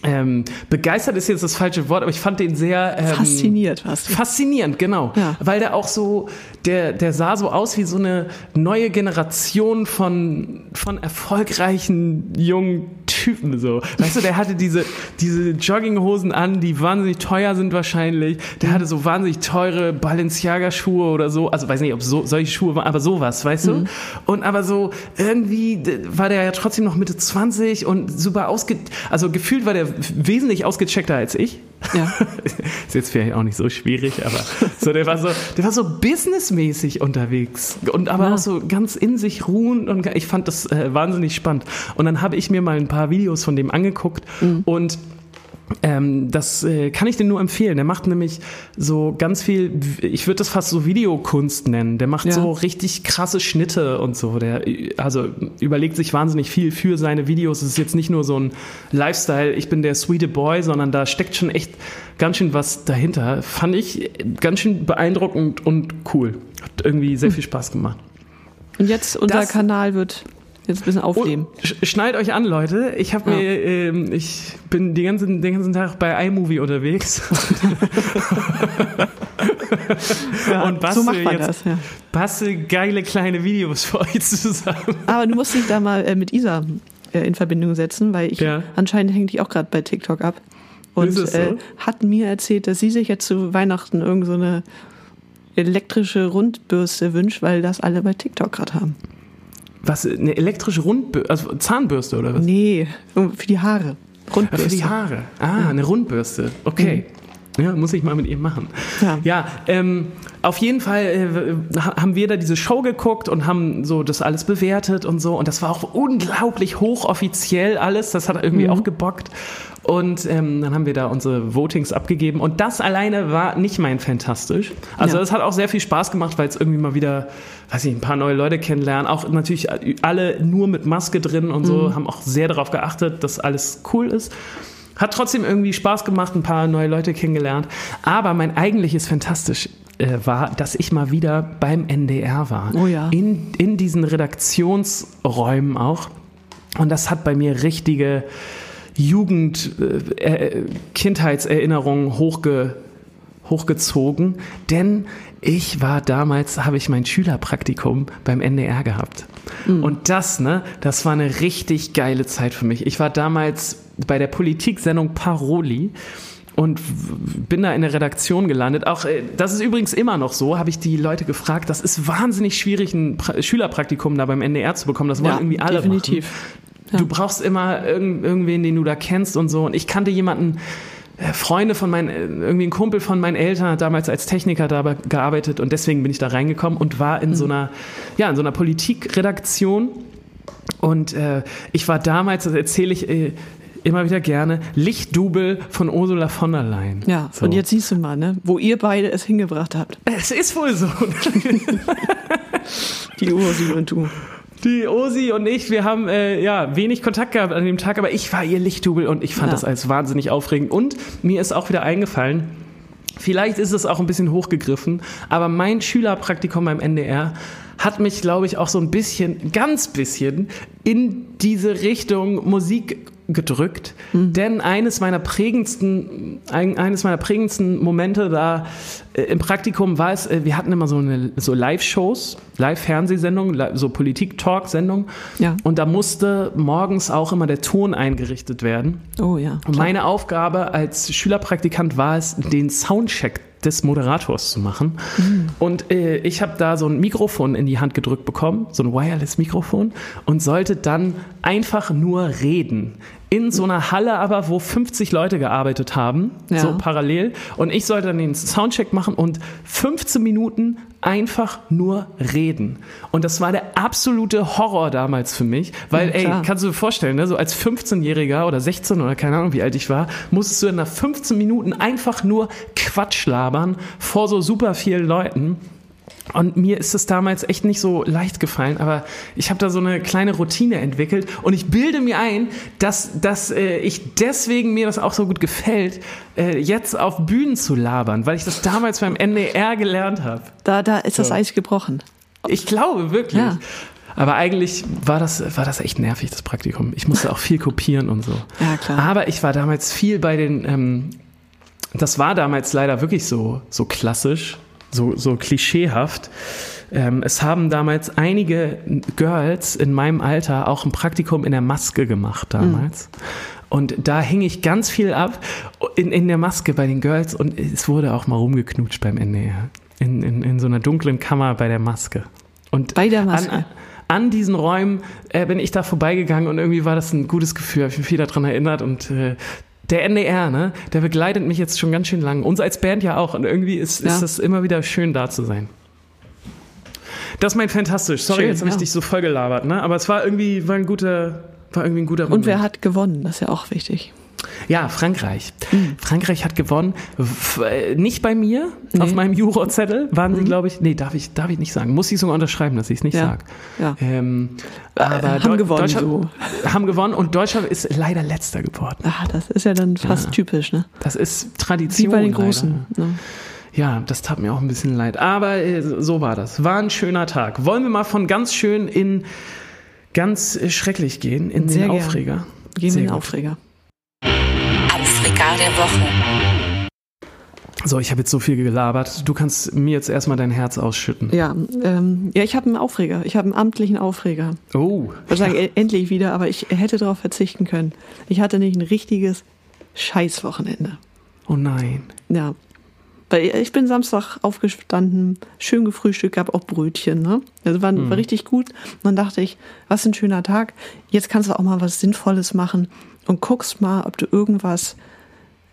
ähm, begeistert ist jetzt das falsche Wort, aber ich fand den sehr ähm, Fasziniert du. Faszinierend, genau. Ja. Weil der auch so, der, der sah so aus wie so eine neue Generation von, von erfolgreichen jungen Typen, so. Weißt du, der hatte diese, diese Jogginghosen an, die wahnsinnig teuer sind wahrscheinlich. Der hatte so wahnsinnig teure Balenciaga-Schuhe oder so. Also, weiß nicht, ob so, solche Schuhe waren, aber sowas, weißt du? Und aber so, irgendwie war der ja trotzdem noch Mitte 20 und super ausge, also gefühlt war der wesentlich ausgecheckter als ich. Ja. <laughs> Ist jetzt vielleicht auch nicht so schwierig, aber so, der war so, der war so businessmäßig unterwegs und aber Ja. auch so ganz in sich ruhend und ich fand das äh, wahnsinnig spannend. Und dann habe ich mir mal ein paar Videos von dem angeguckt und ähm, das äh, kann ich dir nur empfehlen. Der macht nämlich so ganz viel, ich würde das fast so Videokunst nennen. Der macht Ja. so richtig krasse Schnitte und so. Der also überlegt sich wahnsinnig viel für seine Videos. Es ist jetzt nicht nur so ein Lifestyle, ich bin der sweete Boy, sondern da steckt schon echt ganz schön was dahinter. Fand ich ganz schön beeindruckend und cool. Hat irgendwie sehr viel Spaß gemacht. Und jetzt unser Das- Kanal wird jetzt ein bisschen aufleben. Und sch- Schnallt euch an, Leute. Ich habe Ja. mir, ähm, ich bin die ganzen, den ganzen Tag bei iMovie unterwegs. <laughs> und so bastel macht man jetzt das, ja. bastel geile kleine Videos für euch zusammen. Aber du musst dich da mal äh, mit Isa äh, in Verbindung setzen, weil ich Ja. anscheinend hängt die auch gerade bei TikTok ab. Und so? äh, hat mir erzählt, dass sie sich jetzt zu Weihnachten irgend so eine elektrische Rundbürste wünscht, weil das alle bei TikTok gerade haben. Was, eine elektrische Rundbürste, also Zahnbürste oder was? Nee, für die Haare. Ja, Rundbürste. für die Haare. Ah, eine Rundbürste. Okay. Ja, muss ich mal mit ihr machen. Ja. Ja, ähm, auf jeden Fall äh, ha- haben wir da diese Show geguckt und haben so das alles bewertet und so. Und das war auch unglaublich hochoffiziell alles. Das hat irgendwie auch gebockt. Und ähm, dann haben wir da unsere Votings abgegeben. Und das alleine war nicht mein Fantastisch. Also Ja. es hat auch sehr viel Spaß gemacht, weil es irgendwie mal wieder, weiß ich, ein paar neue Leute kennenlernen. Auch natürlich alle nur mit Maske drin und so, haben auch sehr darauf geachtet, dass alles cool ist. Hat trotzdem irgendwie Spaß gemacht, ein paar neue Leute kennengelernt. Aber mein eigentliches Fantastisch äh, war, dass ich mal wieder beim NDR war. Oh ja. In, in diesen Redaktionsräumen auch. Und das hat bei mir richtige Jugend, äh, äh, Kindheitserinnerungen hochge, hochgezogen, denn ich war damals, habe ich mein Schülerpraktikum beim NDR gehabt. Mhm. Und das, ne, das war eine richtig geile Zeit für mich. Ich war damals bei der Politiksendung Paroli und bin da in der Redaktion gelandet. Auch äh, das ist übrigens immer noch so, habe ich die Leute gefragt. Das ist wahnsinnig schwierig, ein pra Schülerpraktikum da beim NDR zu bekommen. Das wollen ja, irgendwie alle definitiv. Ja. Du brauchst immer irgend, irgendwen, den du da kennst und so. Und ich kannte jemanden, äh, Freunde von meinen, äh, irgendwie ein Kumpel von meinen Eltern hat damals als Techniker da gearbeitet und deswegen bin ich da reingekommen und war in mhm. so einer, ja, in so einer Politikredaktion. Und äh, ich war damals, das erzähle ich äh, immer wieder gerne, Lichtdubel von Ursula von der Leyen. Ja, so. und jetzt siehst du mal, ne, wo ihr beide es hingebracht habt. Es ist wohl so. <laughs> Die Ursi und du. Die Osi und ich, wir haben äh, ja wenig Kontakt gehabt an dem Tag, aber ich war ihr Lichtdubel und ich fand ja. das als wahnsinnig aufregend. Und mir ist auch wieder eingefallen, vielleicht ist es auch ein bisschen hochgegriffen, aber mein Schülerpraktikum beim NDR hat mich, glaube ich, auch so ein bisschen, ganz bisschen in diese Richtung Musik gedrückt. Mhm. Denn eines meiner prägendsten, ein, eines meiner prägendsten Momente da äh, im Praktikum war es, äh, wir hatten immer so eine so Live-Shows, Live-Fernsehsendungen, so Politik-Talk-Sendungen. Ja. Und da musste morgens auch immer der Ton eingerichtet werden. Oh ja. Und meine Aufgabe als Schülerpraktikant war es, den Soundcheck des Moderators zu machen. Mhm. Und äh, ich habe da so ein Mikrofon in die Hand gedrückt bekommen, so ein Wireless-Mikrofon, und sollte dann einfach nur reden in so einer Halle aber, wo 50 Leute gearbeitet haben, ja. so parallel. Und ich sollte dann den Soundcheck machen und 15 Minuten einfach nur reden. Und das war der absolute Horror damals für mich, weil, ja, ey, kannst du dir vorstellen, ne, so als 15-Jähriger oder 16 oder keine Ahnung, wie alt ich war, musstest du in nach 15 Minuten einfach nur Quatsch labern vor so super vielen Leuten. Und mir ist es damals echt nicht so leicht gefallen, aber ich habe da so eine kleine Routine entwickelt und ich bilde mir ein, dass, dass äh, ich deswegen mir das auch so gut gefällt, äh, jetzt auf Bühnen zu labern, weil ich das damals beim NDR gelernt habe. Da, da ist so. das Eis gebrochen. Ich glaube wirklich. Ja. Aber eigentlich war das, war das echt nervig, das Praktikum. Ich musste auch viel kopieren und so. Ja, klar. Aber ich war damals viel bei den, ähm, das war damals leider wirklich so, so klassisch so, so klischeehaft. Ähm, es haben damals einige Girls in meinem Alter auch ein Praktikum in der Maske gemacht damals. Mhm. Und da hing ich ganz viel ab in, in der Maske bei den Girls und es wurde auch mal rumgeknutscht beim NDR. In, in, in so einer dunklen Kammer bei der Maske. Und bei der Maske. An, an diesen Räumen äh, bin ich da vorbeigegangen und irgendwie war das ein gutes Gefühl. Ich bin viel daran erinnert und äh, der NDR, ne, der begleitet mich jetzt schon ganz schön lang. Uns als Band ja auch. Und irgendwie ist, ja. ist das immer wieder schön, da zu sein. Das ist mein fantastisch. Sorry, schön, jetzt habe ich dich so voll gelabert, ne? Aber es war irgendwie, war ein guter, war irgendwie ein guter Moment. Und wer hat gewonnen? Das ist ja auch wichtig. Ja, Frankreich. Mhm. Frankreich hat gewonnen. Äh, nicht bei mir, nee. auf meinem Jurozettel waren sie, mhm. glaube ich, nee, darf ich, darf ich nicht sagen. Muss ich sogar unterschreiben, dass ich es nicht ja. sage. Ja. Ähm, äh, aber äh, haben gewonnen. So. Haben gewonnen und Deutschland ist leider letzter geworden. Ah, das ist ja dann fast ja. typisch, ne? Das ist Tradition. Wie bei den Großen. Ne? Ja, das tat mir auch ein bisschen leid. Aber äh, so war das. War ein schöner Tag. Wollen wir mal von ganz schön in ganz äh, schrecklich gehen, in Sehr den Aufreger? Gehen wir in den Aufreger. Aufreger der Woche. So, ich habe jetzt so viel gelabert. Du kannst mir jetzt erstmal dein Herz ausschütten. Ja, ähm, ja ich habe einen Aufreger. Ich habe einen amtlichen Aufreger. Oh. Ich würde sagen, endlich wieder, aber ich hätte darauf verzichten können. Ich hatte nicht ein richtiges Scheißwochenende. Oh nein. Ja. Weil ich bin Samstag aufgestanden, schön gefrühstückt, gab auch Brötchen. Ne? Also war, mhm. war richtig gut. Und dann dachte ich, was ein schöner Tag. Jetzt kannst du auch mal was Sinnvolles machen und guckst mal, ob du irgendwas,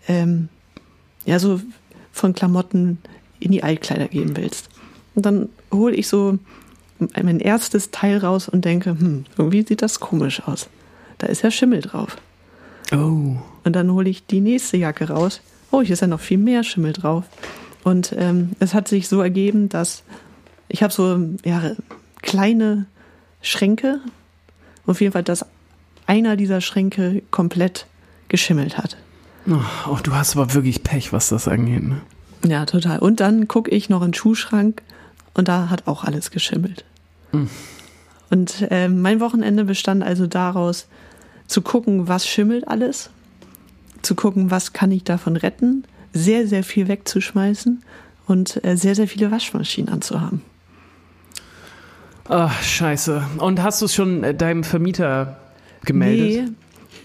ähm, ja, so von Klamotten in die Altkleider geben willst. Und dann hole ich so mein erstes Teil raus und denke, hm, irgendwie sieht das komisch aus. Da ist ja Schimmel drauf. Oh. Und dann hole ich die nächste Jacke raus. Oh, hier ist ja noch viel mehr Schimmel drauf. Und ähm, es hat sich so ergeben, dass ich habe so ja, kleine Schränke. Auf jeden Fall das einer dieser Schränke komplett geschimmelt hat. Oh, du hast aber wirklich Pech, was das angeht. Ne? Ja, total. Und dann gucke ich noch in den Schuhschrank und da hat auch alles geschimmelt. Mhm. Und äh, mein Wochenende bestand also daraus, zu gucken, was schimmelt alles, zu gucken, was kann ich davon retten, sehr, sehr viel wegzuschmeißen und äh, sehr, sehr viele Waschmaschinen anzuhaben. Ach, scheiße. Und hast du es schon äh, deinem Vermieter gemeldet? Nee,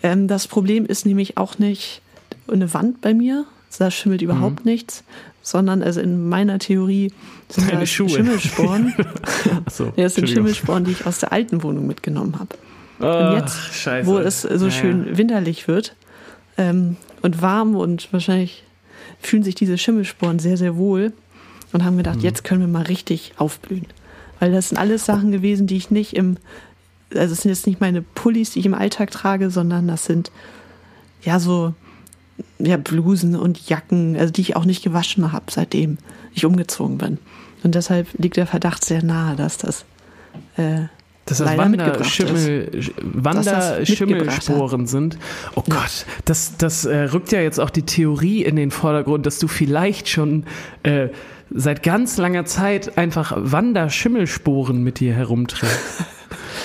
ähm, das Problem ist nämlich auch nicht eine Wand bei mir. Da schimmelt überhaupt Mhm. nichts, sondern also in meiner Theorie sind Deine das Schuhe. Schimmelsporen. <laughs> So, ja, das sind. Schimmelsporen, die ich aus der alten Wohnung mitgenommen habe. Ach, Und jetzt, scheiße. wo es so Ja, schön winterlich wird ähm, und warm und wahrscheinlich fühlen sich diese Schimmelsporen sehr, sehr wohl und haben Mhm. gedacht, jetzt können wir mal richtig aufblühen. Weil das sind alles Sachen gewesen, die ich nicht im, also es sind jetzt nicht meine Pullis, die ich im Alltag trage, sondern das sind ja so ja, Blusen und Jacken, also die ich auch nicht gewaschen habe, seitdem ich umgezogen bin. Und deshalb liegt der Verdacht sehr nahe, dass das äh, Dass das Wanderschimmel, Wanderschimmelsporen sind. Oh Gott, das, das äh, rückt ja jetzt auch die Theorie in den Vordergrund, dass du vielleicht schon äh, seit ganz langer Zeit einfach Wanderschimmelsporen mit dir herumträgst. <laughs>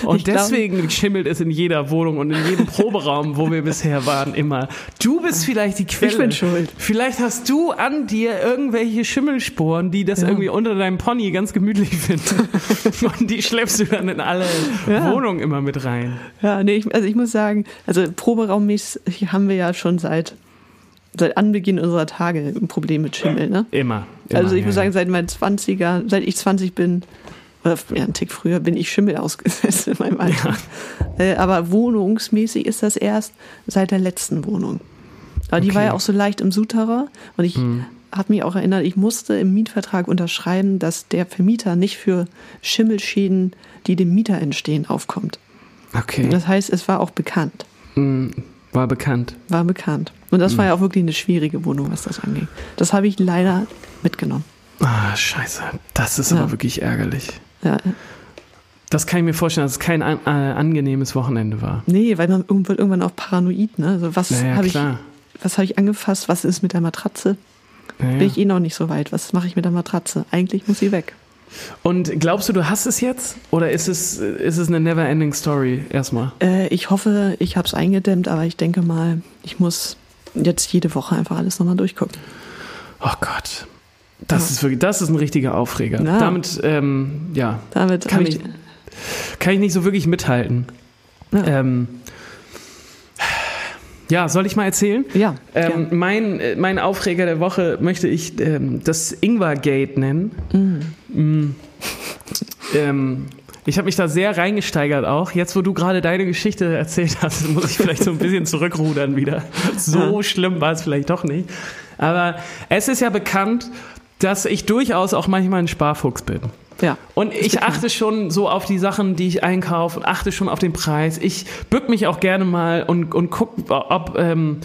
Und Ich glaub- deswegen schimmelt es in jeder Wohnung und in jedem Proberaum, wo wir bisher waren, immer. Du bist vielleicht die Quelle. Ich bin schuld. Vielleicht hast du an dir irgendwelche Schimmelsporen, die das Ja. irgendwie unter deinem Pony ganz gemütlich finden. <laughs> und die schleppst du dann in alle Ja. Wohnungen immer mit rein. Ja, nee, ich, also ich muss sagen, also proberaummäßig haben wir ja schon seit, seit Anbeginn unserer Tage ein Problem mit Schimmel, ne? Immer. immer also ich ja, muss sagen, seit meinen 20er, seit ich 20 bin, oder ja, einen Tick früher, bin ich Schimmel ausgesetzt in <laughs> meinem Alter. Äh, aber wohnungsmäßig ist das erst seit der letzten Wohnung. Aber die Okay. war ja auch so leicht im Souterrain und ich habe mich auch erinnert, ich musste im Mietvertrag unterschreiben, dass der Vermieter nicht für Schimmelschäden, die dem Mieter entstehen, aufkommt. Okay. Das heißt, es war auch bekannt. Mm, War bekannt. War bekannt. Und das war ja auch wirklich eine schwierige Wohnung, was das anging. Das habe ich leider mitgenommen. Ah, scheiße. Das ist Ja. aber wirklich ärgerlich. Ja, Das kann ich mir vorstellen, dass es kein an, äh, angenehmes Wochenende war. nee, weil man irgend- wird irgendwann auch paranoid. Ne? Also was Naja, habe ich, was habe ich angefasst? Was ist mit der Matratze? Naja. Bin ich eh noch nicht so weit. Was mache ich mit der Matratze? Eigentlich muss sie weg. Und glaubst du, du hast es jetzt? Oder ist es, ist es eine never-ending Story erstmal? Äh, ich hoffe, ich habe es eingedämmt, aber ich denke mal, ich muss jetzt jede Woche einfach alles nochmal durchgucken. Oh Gott. Das Ja. ist wirklich, das ist ein richtiger Aufreger. Ja. Damit, ähm, ja, Damit Kann ich- ich, kann ich nicht so wirklich mithalten. Ja. Ähm, ja, soll ich mal erzählen? ja, Ähm, mein, äh, mein Aufreger der Woche möchte ich ähm, das Ingwer-Gate nennen. Mm. Ähm, ich habe mich da sehr reingesteigert auch. Jetzt, wo du gerade deine Geschichte erzählt hast, <laughs> muss ich vielleicht so ein bisschen zurückrudern wieder. <laughs> So schlimm war es vielleicht doch nicht. Aber es ist ja bekannt, dass ich durchaus auch manchmal ein Sparfuchs bin. ja. Und ich achte schon so auf die Sachen, die ich einkaufe und achte schon auf den Preis. Ich bück mich auch gerne mal und, und guck, ob, ähm,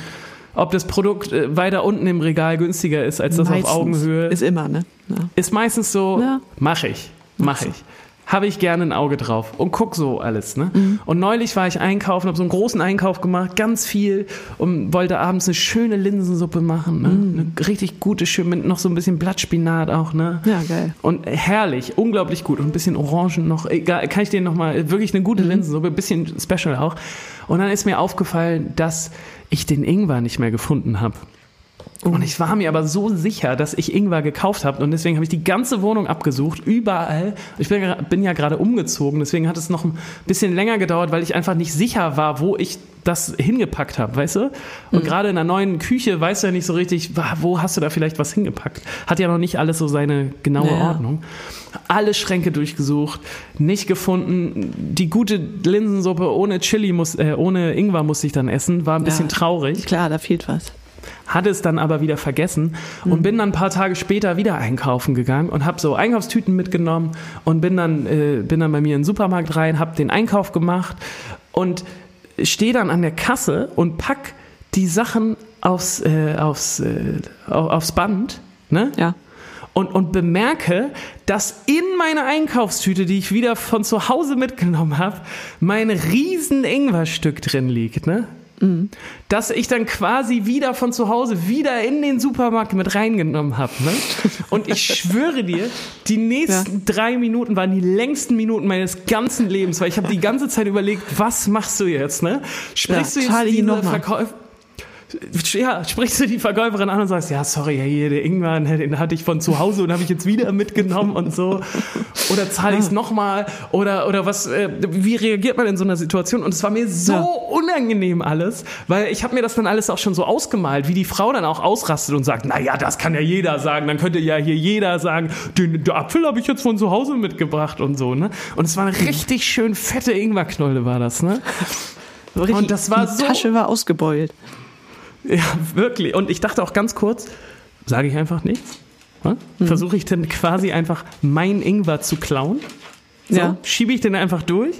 ob das Produkt äh, weiter unten im Regal günstiger ist als das Meistens. auf Augenhöhe. Ist immer, ne? Ja. Ist meistens so, Ja. mach ich, mach ich. Habe ich gerne ein Auge drauf und guck so alles. Ne? Mhm. Und neulich war ich einkaufen, habe so einen großen Einkauf gemacht, ganz viel und wollte abends eine schöne Linsensuppe machen. Ne? Mhm. Eine richtig gute, schön mit noch so ein bisschen Blattspinat auch. Ne? Ja, geil. Und herrlich, unglaublich gut. Und ein bisschen Orangen noch. Egal, kann ich dir nochmal, wirklich eine gute Linsensuppe, ein bisschen special auch. Und dann ist mir aufgefallen, dass ich den Ingwer nicht mehr gefunden habe. Und ich war mir aber so sicher, dass ich Ingwer gekauft habe und deswegen habe ich die ganze Wohnung abgesucht, überall. Ich bin, bin ja gerade umgezogen, deswegen hat es noch ein bisschen länger gedauert, weil ich einfach nicht sicher war, wo ich das hingepackt habe, weißt du? Und gerade in einer neuen Küche weißt du ja nicht so richtig, wo hast du da vielleicht was hingepackt? Hat ja noch nicht alles so seine genaue Ja. Ordnung. Alle Schränke durchgesucht, nicht gefunden. Die gute Linsensuppe ohne Chili, muss, äh, ohne Ingwer musste ich dann essen, war ein bisschen Ja. traurig Klar, da fehlt was. Hatte es dann aber wieder vergessen und bin dann ein paar Tage später wieder einkaufen gegangen und habe so Einkaufstüten mitgenommen und bin dann, äh, bin dann bei mir in den Supermarkt rein, habe den Einkauf gemacht und stehe dann an der Kasse und pack die Sachen aufs, äh, aufs, äh, au- aufs Band. Ne? Ja. und, und bemerke, dass in meiner Einkaufstüte, die ich wieder von zu Hause mitgenommen habe, mein riesen Ingwerstück drin liegt, ne? Dass ich dann quasi wieder von zu Hause wieder in den Supermarkt mit reingenommen habe. Ne? <laughs> Und ich schwöre dir, die nächsten drei Minuten waren die längsten Minuten meines ganzen Lebens, weil ich habe die ganze Zeit überlegt, was machst du jetzt? Ne? Sprichst Ja, du jetzt diese. Verkäufer? Ja, sprichst du die Verkäuferin an und sagst, ja, sorry, hier, der Ingwer, ne, den hatte ich von zu Hause und habe ich jetzt wieder mitgenommen und so. Oder zahle ich es nochmal? Oder, oder was, äh, wie reagiert man in so einer Situation? Und es war mir so Ja. unangenehm alles, weil ich habe mir das dann alles auch schon so ausgemalt, wie die Frau dann auch ausrastet und sagt, na ja, das kann ja jeder sagen, dann könnte ja hier jeder sagen, den, den Apfel habe ich jetzt von zu Hause mitgebracht und so, ne? Und es war eine richtig schön fette Ingwerknolle war das, ne? Und das war die so- Tasche war ausgebeult. Ja, wirklich. Und ich dachte auch ganz kurz, sage ich einfach nichts? Ne? Versuche ich dann quasi einfach mein Ingwer zu klauen? So, Ja. Schiebe ich den einfach durch?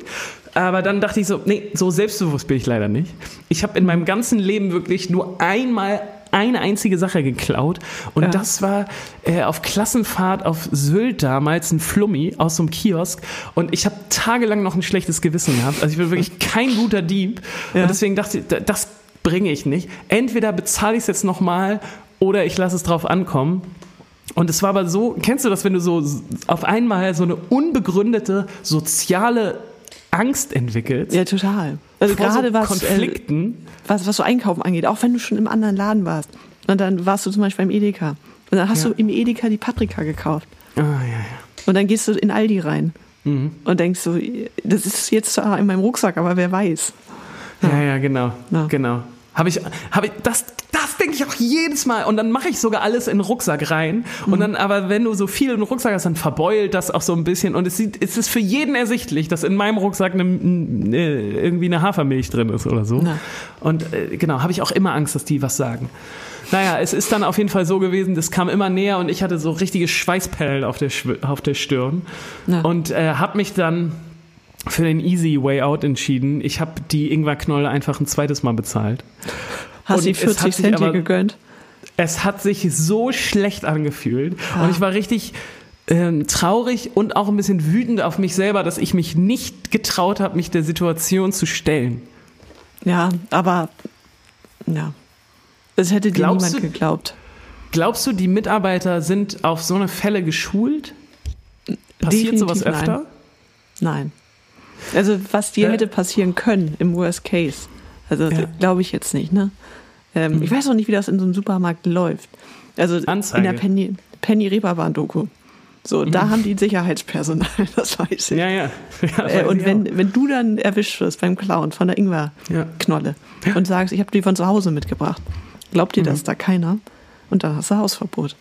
Aber dann dachte ich so, nee, so selbstbewusst bin ich leider nicht. Ich habe in meinem ganzen Leben wirklich nur einmal eine einzige Sache geklaut und Ja. das war äh, auf Klassenfahrt auf Sylt damals ein Flummi aus so einem Kiosk und ich habe tagelang noch ein schlechtes Gewissen gehabt. Also ich bin wirklich kein guter Dieb Ja. und deswegen dachte ich, da- das bringe ich nicht. Entweder bezahle ich es jetzt nochmal oder ich lasse es drauf ankommen. Und es war aber so, kennst du das, wenn du so auf einmal so eine unbegründete soziale Angst entwickelst? Ja, total. Also gerade so was, äh, Konflikten. was, was so Einkaufen angeht, auch wenn du schon im anderen Laden warst. Und dann warst du zum Beispiel im Edeka. Und dann hast Ja. du im Edeka die Paprika gekauft. Ah, ja, ja. Und dann gehst du in Aldi rein. Mhm. Und denkst so, das ist jetzt zwar in meinem Rucksack, aber wer weiß. Ja, ja, genau. Ja. Genau. Habe ich, habe ich, das, das denke ich auch jedes Mal. Und dann mache ich sogar alles in den Rucksack rein. Mhm. Und dann, aber wenn du so viel im Rucksack hast, dann verbeult das auch so ein bisschen. Und es sieht, es ist für jeden ersichtlich, dass in meinem Rucksack eine, eine, irgendwie eine Hafermilch drin ist oder so. Ja. Und äh, genau, habe ich auch immer Angst, dass die was sagen. Naja, es ist dann auf jeden Fall so gewesen, das kam immer näher und ich hatte so richtige Schweißperlen auf der, auf der Stirn. Ja. Und äh, habe mich dann für den Easy Way Out entschieden. Ich habe die Ingwerknolle einfach ein zweites Mal bezahlt. Hast Und die es hat 40 sich Cent dir gegönnt? Es hat sich so schlecht angefühlt Ah. und ich war richtig ähm, traurig und auch ein bisschen wütend auf mich selber, dass ich mich nicht getraut habe, mich der Situation zu stellen. Ja, aber ja. Das hätte dir Glaubst niemand du- geglaubt. Glaubst du, die Mitarbeiter sind auf so eine Fälle geschult? Passiert Definitiv sowas nein. öfter? Nein. Also was dir Äh. hätte passieren können im Worst Case. Also Ja. Mhm. glaube ich jetzt nicht, ne? Ähm, Ich weiß auch nicht, wie das in so einem Supermarkt läuft. Also Anzeige. in der Penny, Penny Reeperbahn-Doku. So, da haben die Sicherheitspersonal, <laughs> das weiß ich. Mhm. Ja, ja. ja Äh, und wenn, auch. wenn du dann erwischt wirst beim Klauen von der Ingwer-Knolle Ja. und sagst, ich habe die von zu Hause mitgebracht, glaubt dir Mhm. das da keiner? Und dann hast du Hausverbot.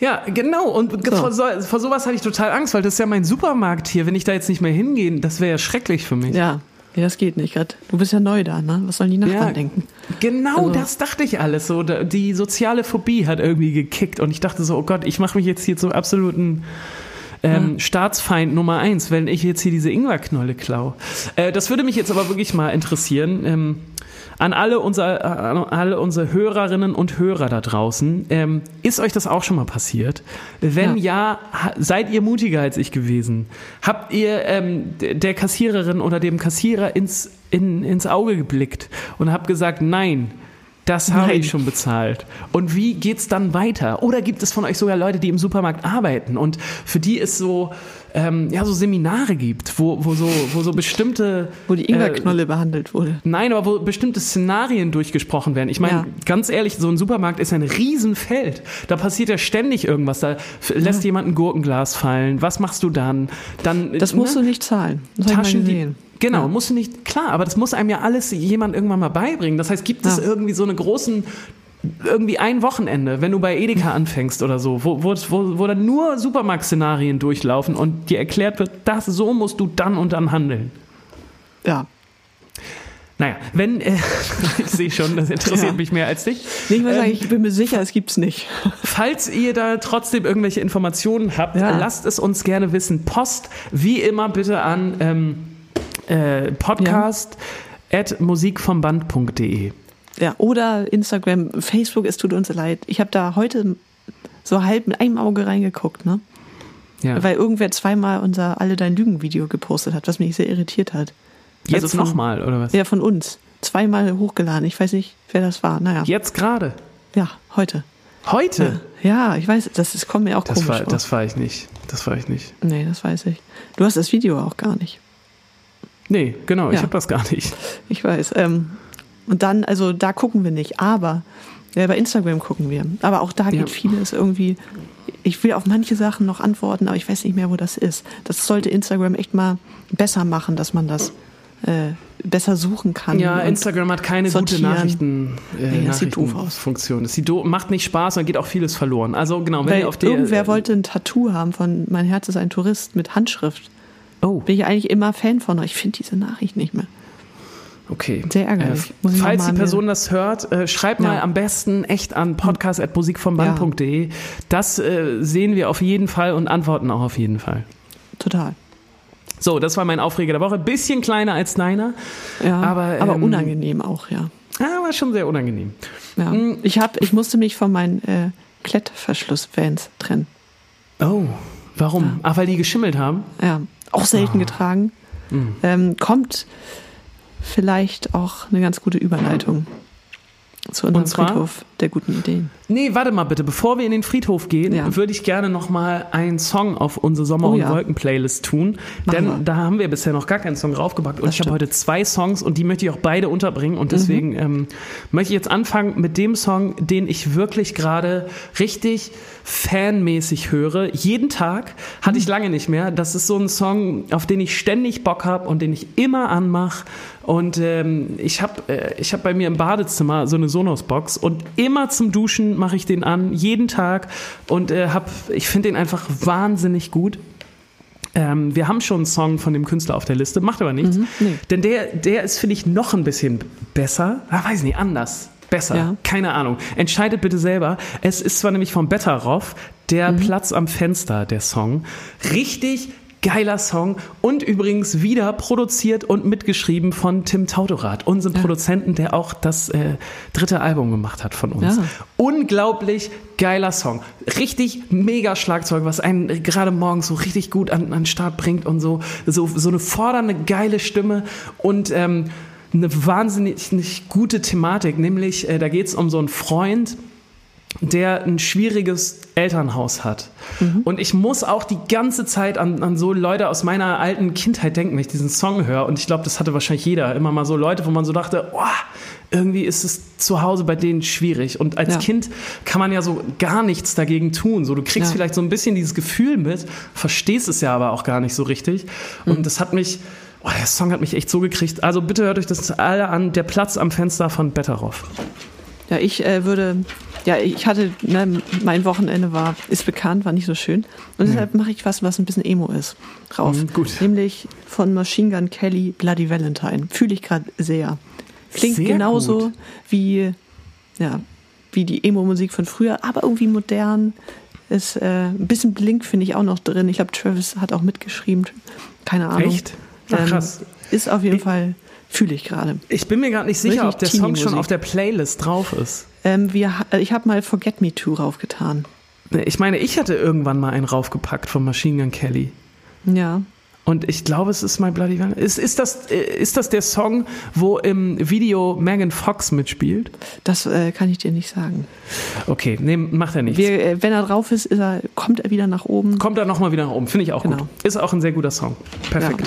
Ja, genau. Und So. vor, so, vor sowas hatte ich total Angst, weil das ist ja mein Supermarkt hier. Wenn ich da jetzt nicht mehr hingehe, das wäre ja schrecklich für mich. Ja, ja das geht nicht. grad. Du bist ja neu da, ne? Was sollen die Nachbarn Ja, denken? Genau, Also- das dachte ich alles. So, die soziale Phobie hat irgendwie gekickt und ich dachte so, oh Gott, ich mache mich jetzt hier zum absoluten ähm, Staatsfeind Nummer eins, wenn ich jetzt hier diese Ingwerknolle klau. Äh, das würde mich jetzt aber wirklich mal interessieren. Ähm, an alle, unser, an alle unsere Hörerinnen und Hörer da draußen, ähm, ist euch das auch schon mal passiert? Wenn ja, ha- seid ihr mutiger als ich gewesen? Habt ihr ähm, der Kassiererin oder dem Kassierer ins, in, ins Auge geblickt und habt gesagt, nein, das habe Nein. ich schon bezahlt. Und wie geht's dann weiter? Oder gibt es von euch sogar Leute, die im Supermarkt arbeiten und für die es so, ähm, ja, so Seminare gibt, wo, wo, so, wo so bestimmte. <laughs> Wo die Ingwerknolle behandelt wurde. Nein, aber wo bestimmte Szenarien durchgesprochen werden. Ich meine, Ja. ganz ehrlich, so ein Supermarkt ist ein Riesenfeld. Da passiert ja ständig irgendwas. Da lässt jemand ein Gurkenglas fallen. Was machst du dann? Dann Das musst ne? du nicht zahlen. Das Taschen, die, genau, Ja. musst du nicht, klar, aber das muss einem ja alles jemand irgendwann mal beibringen. Das heißt, gibt es Ja. irgendwie so eine großen, irgendwie ein Wochenende, wenn du bei Edeka anfängst oder so, wo, wo, wo, dann nur Supermarkt-Szenarien durchlaufen und dir erklärt wird, das, so musst du dann und dann handeln. Ja. Naja, wenn, äh, <laughs> ich sehe schon, das interessiert Ja. mich mehr als dich. Nee, ich sagen, Ähm, ich bin mir sicher, es gibt's nicht. <laughs> Falls ihr da trotzdem irgendwelche Informationen habt, Ja. lasst es uns gerne wissen. Post wie immer bitte an ähm, äh, podcast at musikvomband.de. Ja, oder Instagram, Facebook, es tut uns leid. Ich habe da heute so halb mit einem Auge reingeguckt, ne? Ja. Weil irgendwer zweimal unser Alle dein Lügen-Video gepostet hat, was mich sehr irritiert hat. Jetzt also nochmal, oder was? Ja, von uns. Zweimal hochgeladen. Ich weiß nicht, wer das war. Naja. Jetzt gerade. Ja, heute. Heute? Ja, ich weiß, das ist, kommt mir auch Das komisch war, vor. das war ich nicht. Das war ich nicht. nee, das weiß ich. Du hast das Video auch gar nicht. Nee, genau, ich Ja. habe das gar nicht. Ich weiß. Ähm, Und dann, also da gucken wir nicht, aber ja, bei Instagram gucken wir. Aber auch da Ja. geht vieles irgendwie. Ich will auf manche Sachen noch antworten, aber ich weiß nicht mehr, wo das ist. Das sollte Instagram echt mal besser machen, dass man das äh, besser suchen kann. Ja, Instagram hat keine gute sortieren. Nachrichten, äh, Nee, das sieht doof aus. Nachrichtenfunktion. Es sieht doof, macht nicht Spaß und geht auch vieles verloren. Also genau, wenn ihr auf die irgendwer äh, wollte ein Tattoo haben von Mein Herz ist ein Tourist mit Handschrift. Oh, Bin ich eigentlich immer Fan von, aber ich finde diese Nachricht nicht mehr. Okay. Sehr ärgerlich. Äh, falls mal die Person das hört, äh, schreibt mal Ja. am besten echt an podcast.musikvombann.de. Das äh, sehen wir auf jeden Fall und antworten auch auf jeden Fall. Total. So, das war mein Aufreger der Woche. Bisschen kleiner als deiner, Ja, Aber, aber, ähm, unangenehm auch, ja. aber schon sehr unangenehm. ja. Mm. Ich, hab, ich musste mich von meinen äh, Klettverschluss-Vans trennen. Oh, warum? Ach, weil die geschimmelt haben? Ja, auch selten getragen. Mm. Ähm, kommt vielleicht auch eine ganz gute Überleitung zu unserem? Friedhof der guten Ideen. Nee, warte mal bitte. Bevor wir in den Friedhof gehen, Ja. würde ich gerne noch mal einen Song auf unsere Sommer- Oh und ja. Wolken-Playlist tun. Machen denn wir. da haben wir bisher noch gar keinen Song draufgepackt. Und Das ich habe heute zwei Songs und die möchte ich auch beide unterbringen. Und deswegen Mhm. ähm, möchte ich jetzt anfangen mit dem Song, den ich wirklich gerade richtig fanmäßig höre. Jeden Tag hatte Mhm. ich lange nicht mehr. Das ist so ein Song, auf den ich ständig Bock habe und den ich immer anmache. Und ähm, ich habe äh, ich hab bei mir im Badezimmer so eine Sonos-Box und immer zum Duschen mache ich den an, jeden Tag. Und äh, hab, ich finde den einfach wahnsinnig gut. Ähm, wir haben schon einen Song von dem Künstler auf der Liste, macht aber nichts. Mhm, nee. Denn der, der ist, finde ich, noch ein bisschen besser. Ah, weiß nicht, anders. Besser. Ja. Keine Ahnung. Entscheidet bitte selber. Es ist zwar nämlich von Betteroff, der Mhm. Platz am Fenster, der Song. Richtig geiler Song und übrigens wieder produziert und mitgeschrieben von Tim Tautorath, unserem Produzenten, der auch das äh, dritte Album gemacht hat von uns. Ja. Unglaublich geiler Song. Richtig mega Schlagzeug, was einen gerade morgens so richtig gut an, an den Start bringt und so, so, so eine fordernde, geile Stimme und ähm, eine wahnsinnig nicht gute Thematik, nämlich äh, da geht es um so einen Freund, der ein schwieriges Elternhaus hat. Und ich muss auch die ganze Zeit an, an so Leute aus meiner alten Kindheit denken, wenn ich diesen Song höre. Und ich glaube, das hatte wahrscheinlich jeder. Immer mal so Leute, wo man so dachte, oh, irgendwie ist es zu Hause bei denen schwierig. Und als Ja. Kind kann man ja so gar nichts dagegen tun. So, du kriegst Ja. vielleicht so ein bisschen dieses Gefühl mit, verstehst es ja aber auch gar nicht so richtig. Und das hat mich, oh, der Song hat mich echt so gekriegt. Also bitte hört euch das alle an. Der Platz am Fenster von Betteroff. Ja, ich äh, würde, ja, ich hatte, ne, mein Wochenende war, ist bekannt, war nicht so schön. Und deshalb mache ich was, was ein bisschen Emo ist, drauf. Mhm, gut. Nämlich von Machine Gun Kelly Bloody Valentine. Fühle ich gerade sehr. Klingt Sehr genauso gut. wie, ja, wie die Emo-Musik von früher, aber irgendwie modern. Ist äh, ein bisschen Blink finde ich auch noch drin. Ich glaube, Travis hat auch mitgeschrieben. Keine Ahnung. Echt? Ach, krass. ist auf jeden Fall, fühle ich gerade. Ich bin mir gerade nicht sicher, Richtig ob der Song schon auf der Playlist drauf ist. Ähm, wir, ha- ich habe mal Forget Me Too raufgetan. Ich meine, ich hatte irgendwann mal einen raufgepackt von Machine Gun Kelly. Ja. Und ich glaube, es ist My Bloody Valentine. Ist, ist, das, äh, ist das der Song, wo im Video Megan Fox mitspielt? Das äh, kann ich dir nicht sagen. Okay, nee, macht er nicht. Wir, äh, wenn er drauf ist, ist er, kommt er wieder nach oben. Kommt da nochmal wieder nach oben. Finde ich auch Genau. gut. Ist auch ein sehr guter Song. Perfekt.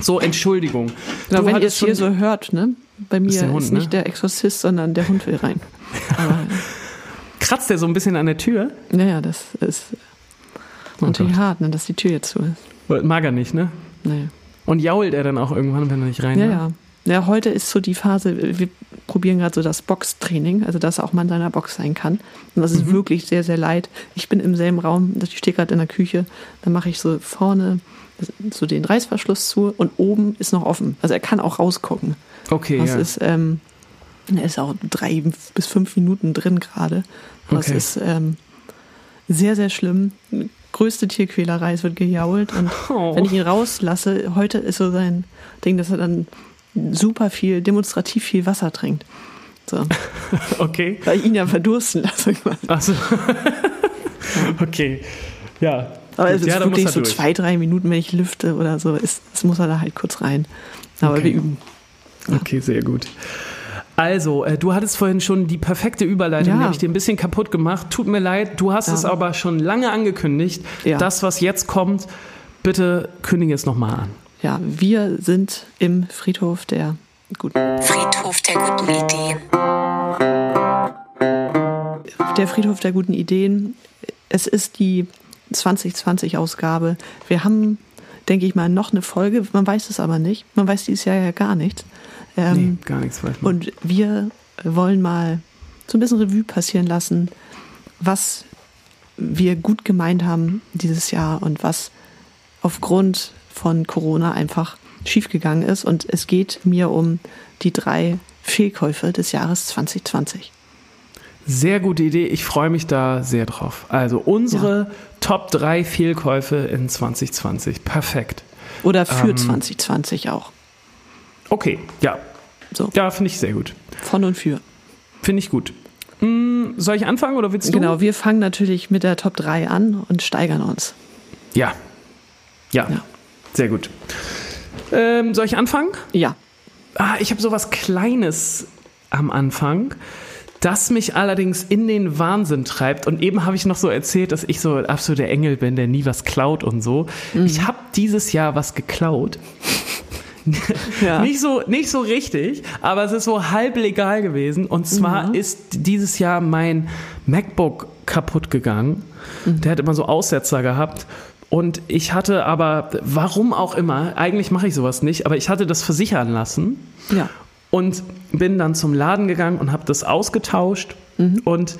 So, Entschuldigung. Genau, Du wenn ihr es hier so hört, ne? Bei mir Ist ist, der Hund, ne? nicht der Exorzist, sondern der Hund will rein. <laughs> Aber Kratzt der so ein bisschen an der Tür? naja, das ist natürlich Gott. hart, ne, dass die Tür jetzt zu ist. Mag er nicht, ne? Nee. Und jault er dann auch irgendwann, wenn er nicht rein Ja, ja. Ja, heute ist so die Phase, wir probieren gerade so das Boxtraining, also dass auch man in seiner Box sein kann. Und das ist wirklich sehr, sehr leid. Ich bin im selben Raum, ich stehe gerade in der Küche, dann mache ich so vorne so den Reißverschluss zu und oben ist noch offen. Also er kann auch rausgucken. Okay, Das ja. ist, ähm, er ist auch drei bis fünf Minuten drin gerade. Das Okay. ist ähm, sehr, sehr schlimm. Größte Tierquälerei, es wird gejault. Und Oh. wenn ich ihn rauslasse, heute ist so sein Ding, dass er dann super viel, demonstrativ viel Wasser trinkt. So, <laughs> okay. weil ich ihn ja verdursten lasse. quasi. Achso. <laughs> okay. Ja. Aber es ist ja, muss wirklich so durch. zwei, drei Minuten, wenn ich lüfte oder so, ist, das muss er da halt kurz rein. Aber Okay. wir üben. Okay, sehr gut. Also, äh, du hattest vorhin schon die perfekte Überleitung, Ja. die habe ich dir ein bisschen kaputt gemacht. Tut mir leid, du hast Ja. es aber schon lange angekündigt. Ja. Das, was jetzt kommt, bitte kündige es nochmal an. Ja, wir sind im Friedhof der gut. Friedhof der guten Ideen. Der Friedhof der guten Ideen. Es ist die 2020-Ausgabe. Wir haben, denke ich mal, noch eine Folge. Man weiß es aber nicht. Man weiß dieses Jahr ja gar nichts. Ähm, Nee, gar nichts weiß man. Und wir wollen mal so ein bisschen Revue passieren lassen, was wir gut gemeint haben dieses Jahr und was aufgrund von Corona einfach schiefgegangen ist. Und es geht mir um die drei Fehlkäufe des Jahres 2020. Sehr gute Idee. Ich freue mich da sehr drauf. Also unsere Top 3 Fehlkäufe in 2020. Perfekt. Oder für Ähm. 2020 auch. Okay, ja. So, Ja, finde ich sehr gut. von und für. Finde ich gut. Hm, soll ich anfangen oder willst du? Genau, wir fangen natürlich mit der Top 3 an und steigern uns. Ja. Ja. Ja. Sehr gut. Ähm, soll ich anfangen? Ja, Ah, ich habe sowas Kleines am Anfang, das mich allerdings in den Wahnsinn treibt. Und eben habe ich noch so erzählt, dass ich so absolut der Engel bin, der nie was klaut und so. Ich habe dieses Jahr was geklaut. <laughs> Ja. Nicht, so, nicht so richtig, aber es ist so halb legal gewesen. Und zwar ist dieses Jahr mein MacBook kaputt gegangen. Der hat immer so Aussetzer gehabt. Und ich hatte aber, warum auch immer, eigentlich mache ich sowas nicht, aber ich hatte das versichern lassen ja. Und bin dann zum Laden gegangen und habe das ausgetauscht. Und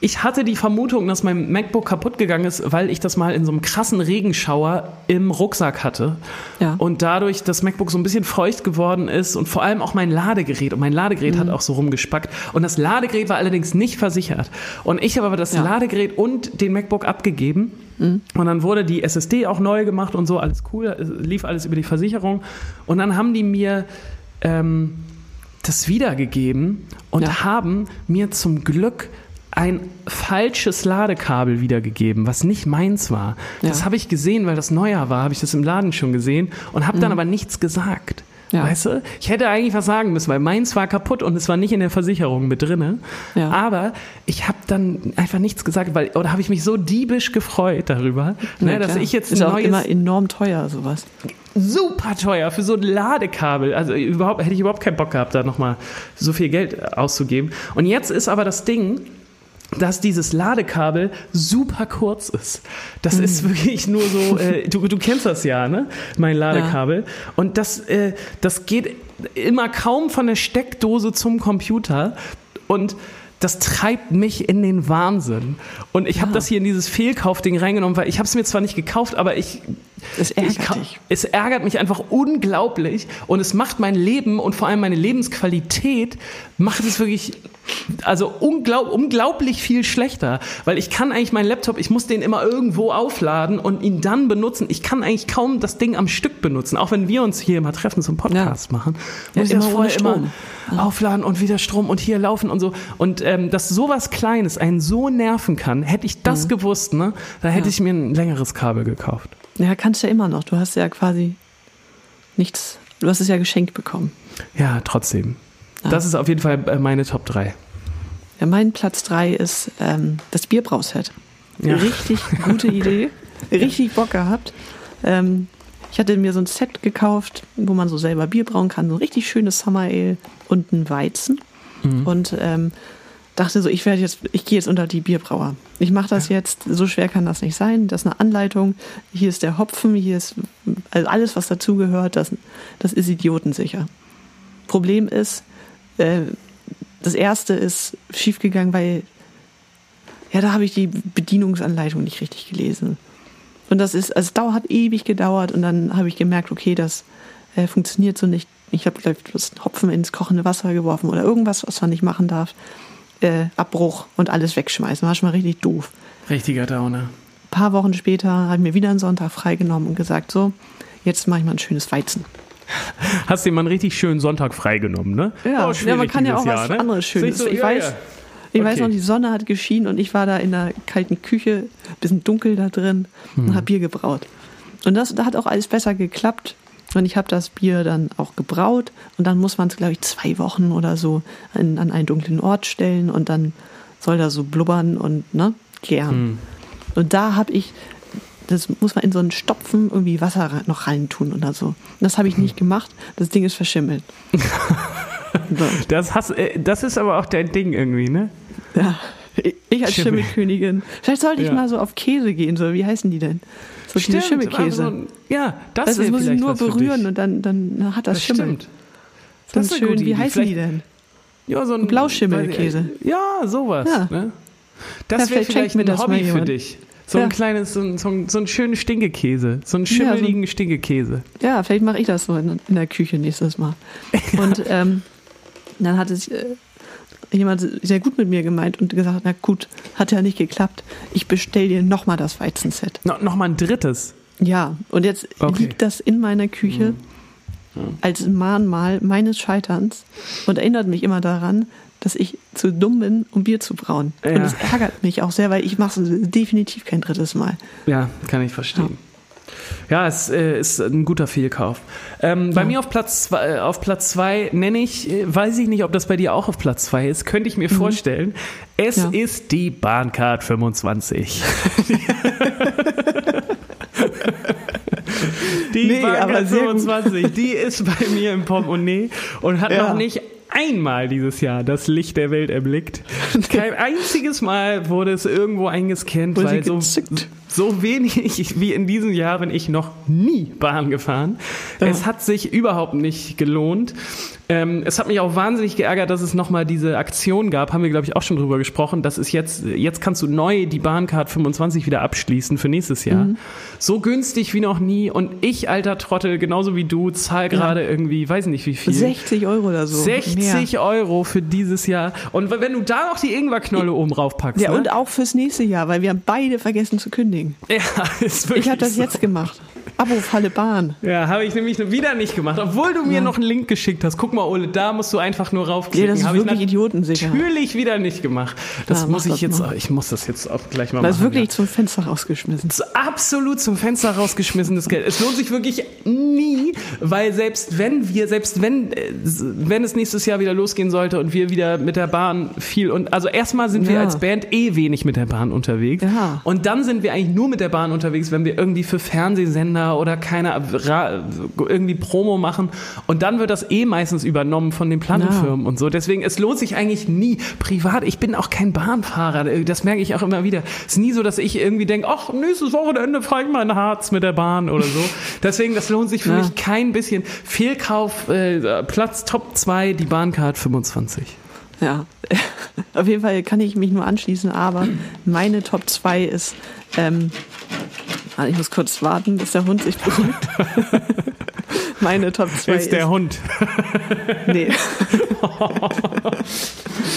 ich hatte die Vermutung, dass mein MacBook kaputt gegangen ist, weil ich das mal in so einem krassen Regenschauer im Rucksack hatte. Ja. Und dadurch das MacBook so ein bisschen feucht geworden ist und vor allem auch mein Ladegerät. Und mein Ladegerät hat auch so rumgespackt. Und das Ladegerät war allerdings nicht versichert. Und ich habe aber das Ja. Ladegerät und den MacBook abgegeben. Und dann wurde die SSD auch neu gemacht und so, alles cool, es lief alles über die Versicherung. Und dann haben die mir ähm, das wiedergegeben und Ja. haben mir zum Glück ein falsches Ladekabel wiedergegeben, was nicht meins war. Das Ja. habe ich gesehen, weil das neuer war, habe ich das im Laden schon gesehen und habe dann aber nichts gesagt. Ja. Weißt du? Ich hätte eigentlich was sagen müssen, weil meins war kaputt und es war nicht in der Versicherung mit drinne. Ja. Aber ich habe dann einfach nichts gesagt, weil oder habe ich mich so diebisch gefreut darüber, ne, Ja, dass klar. ich jetzt ist ein auch neues immer enorm teuer, sowas. super teuer für so ein Ladekabel. Also überhaupt hätte ich überhaupt keinen Bock gehabt, da nochmal so viel Geld auszugeben. Und jetzt ist aber das Ding, dass dieses Ladekabel super kurz ist. Das ist wirklich nur so, äh, du, du kennst das ja, ne? Mein Ladekabel. Und das, äh, das geht immer kaum von der Steckdose zum Computer. Und das treibt mich in den Wahnsinn. Und ich habe das hier in dieses Fehlkaufding reingenommen, weil ich habe es mir zwar nicht gekauft, aber ich Es ärgert ich kann. Es ärgert mich einfach unglaublich und es macht mein Leben und vor allem meine Lebensqualität macht es wirklich also unglaub, unglaublich viel schlechter, weil ich kann eigentlich meinen Laptop, ich muss den immer irgendwo aufladen und ihn dann benutzen. Ich kann eigentlich kaum das Ding am Stück benutzen, auch wenn wir uns hier immer treffen zum Podcast machen. Ja, Muss ich das immer vorher immer aufladen und wieder Strom und hier laufen und so. Und ähm, dass sowas Kleines einen so nerven kann, hätte ich das gewusst, ne, da hätte Mhm. Ja. ich mir ein längeres Kabel gekauft. Ja, kannst ja immer noch. Du hast ja quasi nichts, du hast es ja geschenkt bekommen. Ja, trotzdem. Das ist auf jeden Fall äh, meine Top 3. Ja, mein Platz 3 ist ähm, das Bierbrauset. Ja. Richtig gute Idee. <laughs> Richtig Bock gehabt. Ähm, ich hatte mir so ein Set gekauft, wo man so selber Bier brauen kann. So ein richtig schönes Summer Ale und ein Weizen. Und ähm, dachte so, ich werde jetzt, ich gehe jetzt unter die Bierbrauer. Ich mache das jetzt, so schwer kann das nicht sein. Das ist eine Anleitung. Hier ist der Hopfen, hier ist also alles, was dazugehört, das, das ist idiotensicher. Problem ist, äh, das erste ist schiefgegangen, weil ja, da habe ich die Bedienungsanleitung nicht richtig gelesen. Und das ist, also es hat ewig gedauert und dann habe ich gemerkt, okay, das äh, funktioniert so nicht. Ich habe vielleicht das Hopfen ins kochende Wasser geworfen oder irgendwas, was man nicht machen darf. Äh, Abbruch und alles wegschmeißen. War schon mal richtig doof. Richtiger Downer. Ein paar Wochen später habe ich mir wieder einen Sonntag freigenommen und gesagt, so, jetzt mache ich mal ein schönes Weizen. <laughs> Hast dir mal einen richtig schönen Sonntag freigenommen, ne? Ja, Oh, ja man kann ja auch was Jahr, ne? anderes Schönes. So, ich ja, weiß, ja. ich weiß Okay. noch, die Sonne hat geschienen und ich war da in der kalten Küche, bisschen dunkel da drin Hm. und habe Bier gebraut. Und das da hat auch alles besser geklappt. Und ich habe das Bier dann auch gebraut und dann muss man es, glaube ich, zwei Wochen oder so an, an einen dunklen Ort stellen und dann soll da so blubbern und ne, gären. Hm. Und da habe ich das muss man in so einen Stopfen irgendwie Wasser noch reintun oder so. Und das habe ich nicht gemacht. Das Ding ist verschimmelt. <laughs> so. Das, hast, äh, das ist aber auch dein Ding irgendwie, ne? Ja. Ich als Schimmel. Schimmelkönigin. Vielleicht sollte ich Ja. mal so auf Käse gehen. So, wie heißen die denn? So diese Schimmelkäse. so ein- ja, das, das, das muss ich nur berühren und dann, dann hat das, Das Schimmel. stimmt. So Das ist schön, wie heißen Vielleicht- die denn? Ja, so ein Blauschimmelkäse. Ja, sowas. Ja. Ne? Das Ja, wäre vielleicht ein Hobby für dich. So Ja. ein kleines, so ein, so ein, so ein schönen Stinkekäse. So einen Ja, so- schimmeligen Stinkekäse. Ja, vielleicht mache ich das so in, in der Küche nächstes Mal. <laughs> Und ähm, dann hat es äh, jemand sehr gut mit mir gemeint und gesagt, na gut, hat ja nicht geklappt. Ich bestell dir nochmal das Weizenset. No, Nochmal ein drittes. Ja, und jetzt Okay. Mhm. liegt das in meiner Küche als Mahnmal meines Scheiterns und erinnert mich immer daran, dass ich zu dumm bin, um Bier zu brauen. Und Ja. es ärgert mich auch sehr, weil ich mache es definitiv kein drittes Mal. Ja, kann ich verstehen. Ja, es äh, ist ein guter Fehlkauf. Ähm, Bei Ja. mir auf Platz, zwei- äh, auf Platz zwei nenne ich, äh, weiß ich nicht, ob das bei dir auch auf Platz zwei ist, könnte ich mir vorstellen. Es Mhm. Ja. ist die Bahncard 25. <laughs> die Nee, Bahncard sehr gut. 25, die ist bei mir im Portemonnaie und hat Ja. noch nicht einmal dieses Jahr das Licht der Welt erblickt. <laughs> Kein einziges Mal wurde es irgendwo eingescannt, Wurde weil so, gezückt. So wenig wie in diesem Jahr bin ich noch nie Bahn gefahren. Ja. Es hat sich überhaupt nicht gelohnt. Ähm, es hat mich auch wahnsinnig geärgert, dass es nochmal diese Aktion gab, haben wir glaube ich auch schon drüber gesprochen, dass es jetzt, jetzt kannst du neu die Bahncard 25 wieder abschließen für nächstes Jahr. Mhm. So günstig wie noch nie und ich, alter Trottel, genauso wie du, zahl gerade irgendwie, weiß nicht wie viel. 60 Euro oder so. 60 mehr. Euro für dieses Jahr. Und wenn du da noch die Ingwerknolle oben raufpackst, Ja, ne? und auch fürs nächste Jahr, weil wir haben beide vergessen zu kündigen. Ja, <laughs> ist wirklich Ich habe das so. jetzt gemacht. Abo-Falle Bahn. Ja, habe ich nämlich wieder nicht gemacht, obwohl du mir noch einen Link geschickt hast. Guck mal, Ole, da musst du einfach nur raufklicken. Ja, das ist Hab wirklich idiotensicher. Natürlich wieder nicht gemacht. Das Ja, muss ich das jetzt, mal. ich muss das jetzt auch gleich mal Das ist machen. wirklich ja. zum Fenster rausgeschmissen. Das ist absolut zum Fenster rausgeschmissenes Geld. Es lohnt sich wirklich nie, weil selbst wenn wir, selbst wenn, äh, wenn es nächstes Jahr wieder losgehen sollte und wir wieder mit der Bahn viel und also erstmal sind wir Ja. als Band eh wenig mit der Bahn unterwegs. Ja. Und dann sind wir eigentlich nur mit der Bahn unterwegs, wenn wir irgendwie für Fernsehsender oder keine irgendwie Promo machen. Und dann wird das eh meistens übernommen von den Plattenfirmen und so. Deswegen, es lohnt sich eigentlich nie privat. Ich bin auch kein Bahnfahrer. Das merke ich auch immer wieder. Es ist nie so, dass ich irgendwie denke, ach, nächstes Wochenende fahre ich mal in Harz mit der Bahn oder so. <laughs> Deswegen, das lohnt sich für Ja. mich kein bisschen. Fehlkauf, äh, Platz Top 2, die Bahncard 25. Ja, auf jeden Fall kann ich mich nur anschließen, aber meine Top 2 ist, ähm, ich muss kurz warten, bis der Hund sich beruhigt. <laughs> meine Top 2 Ist der Hund. nee, <laughs>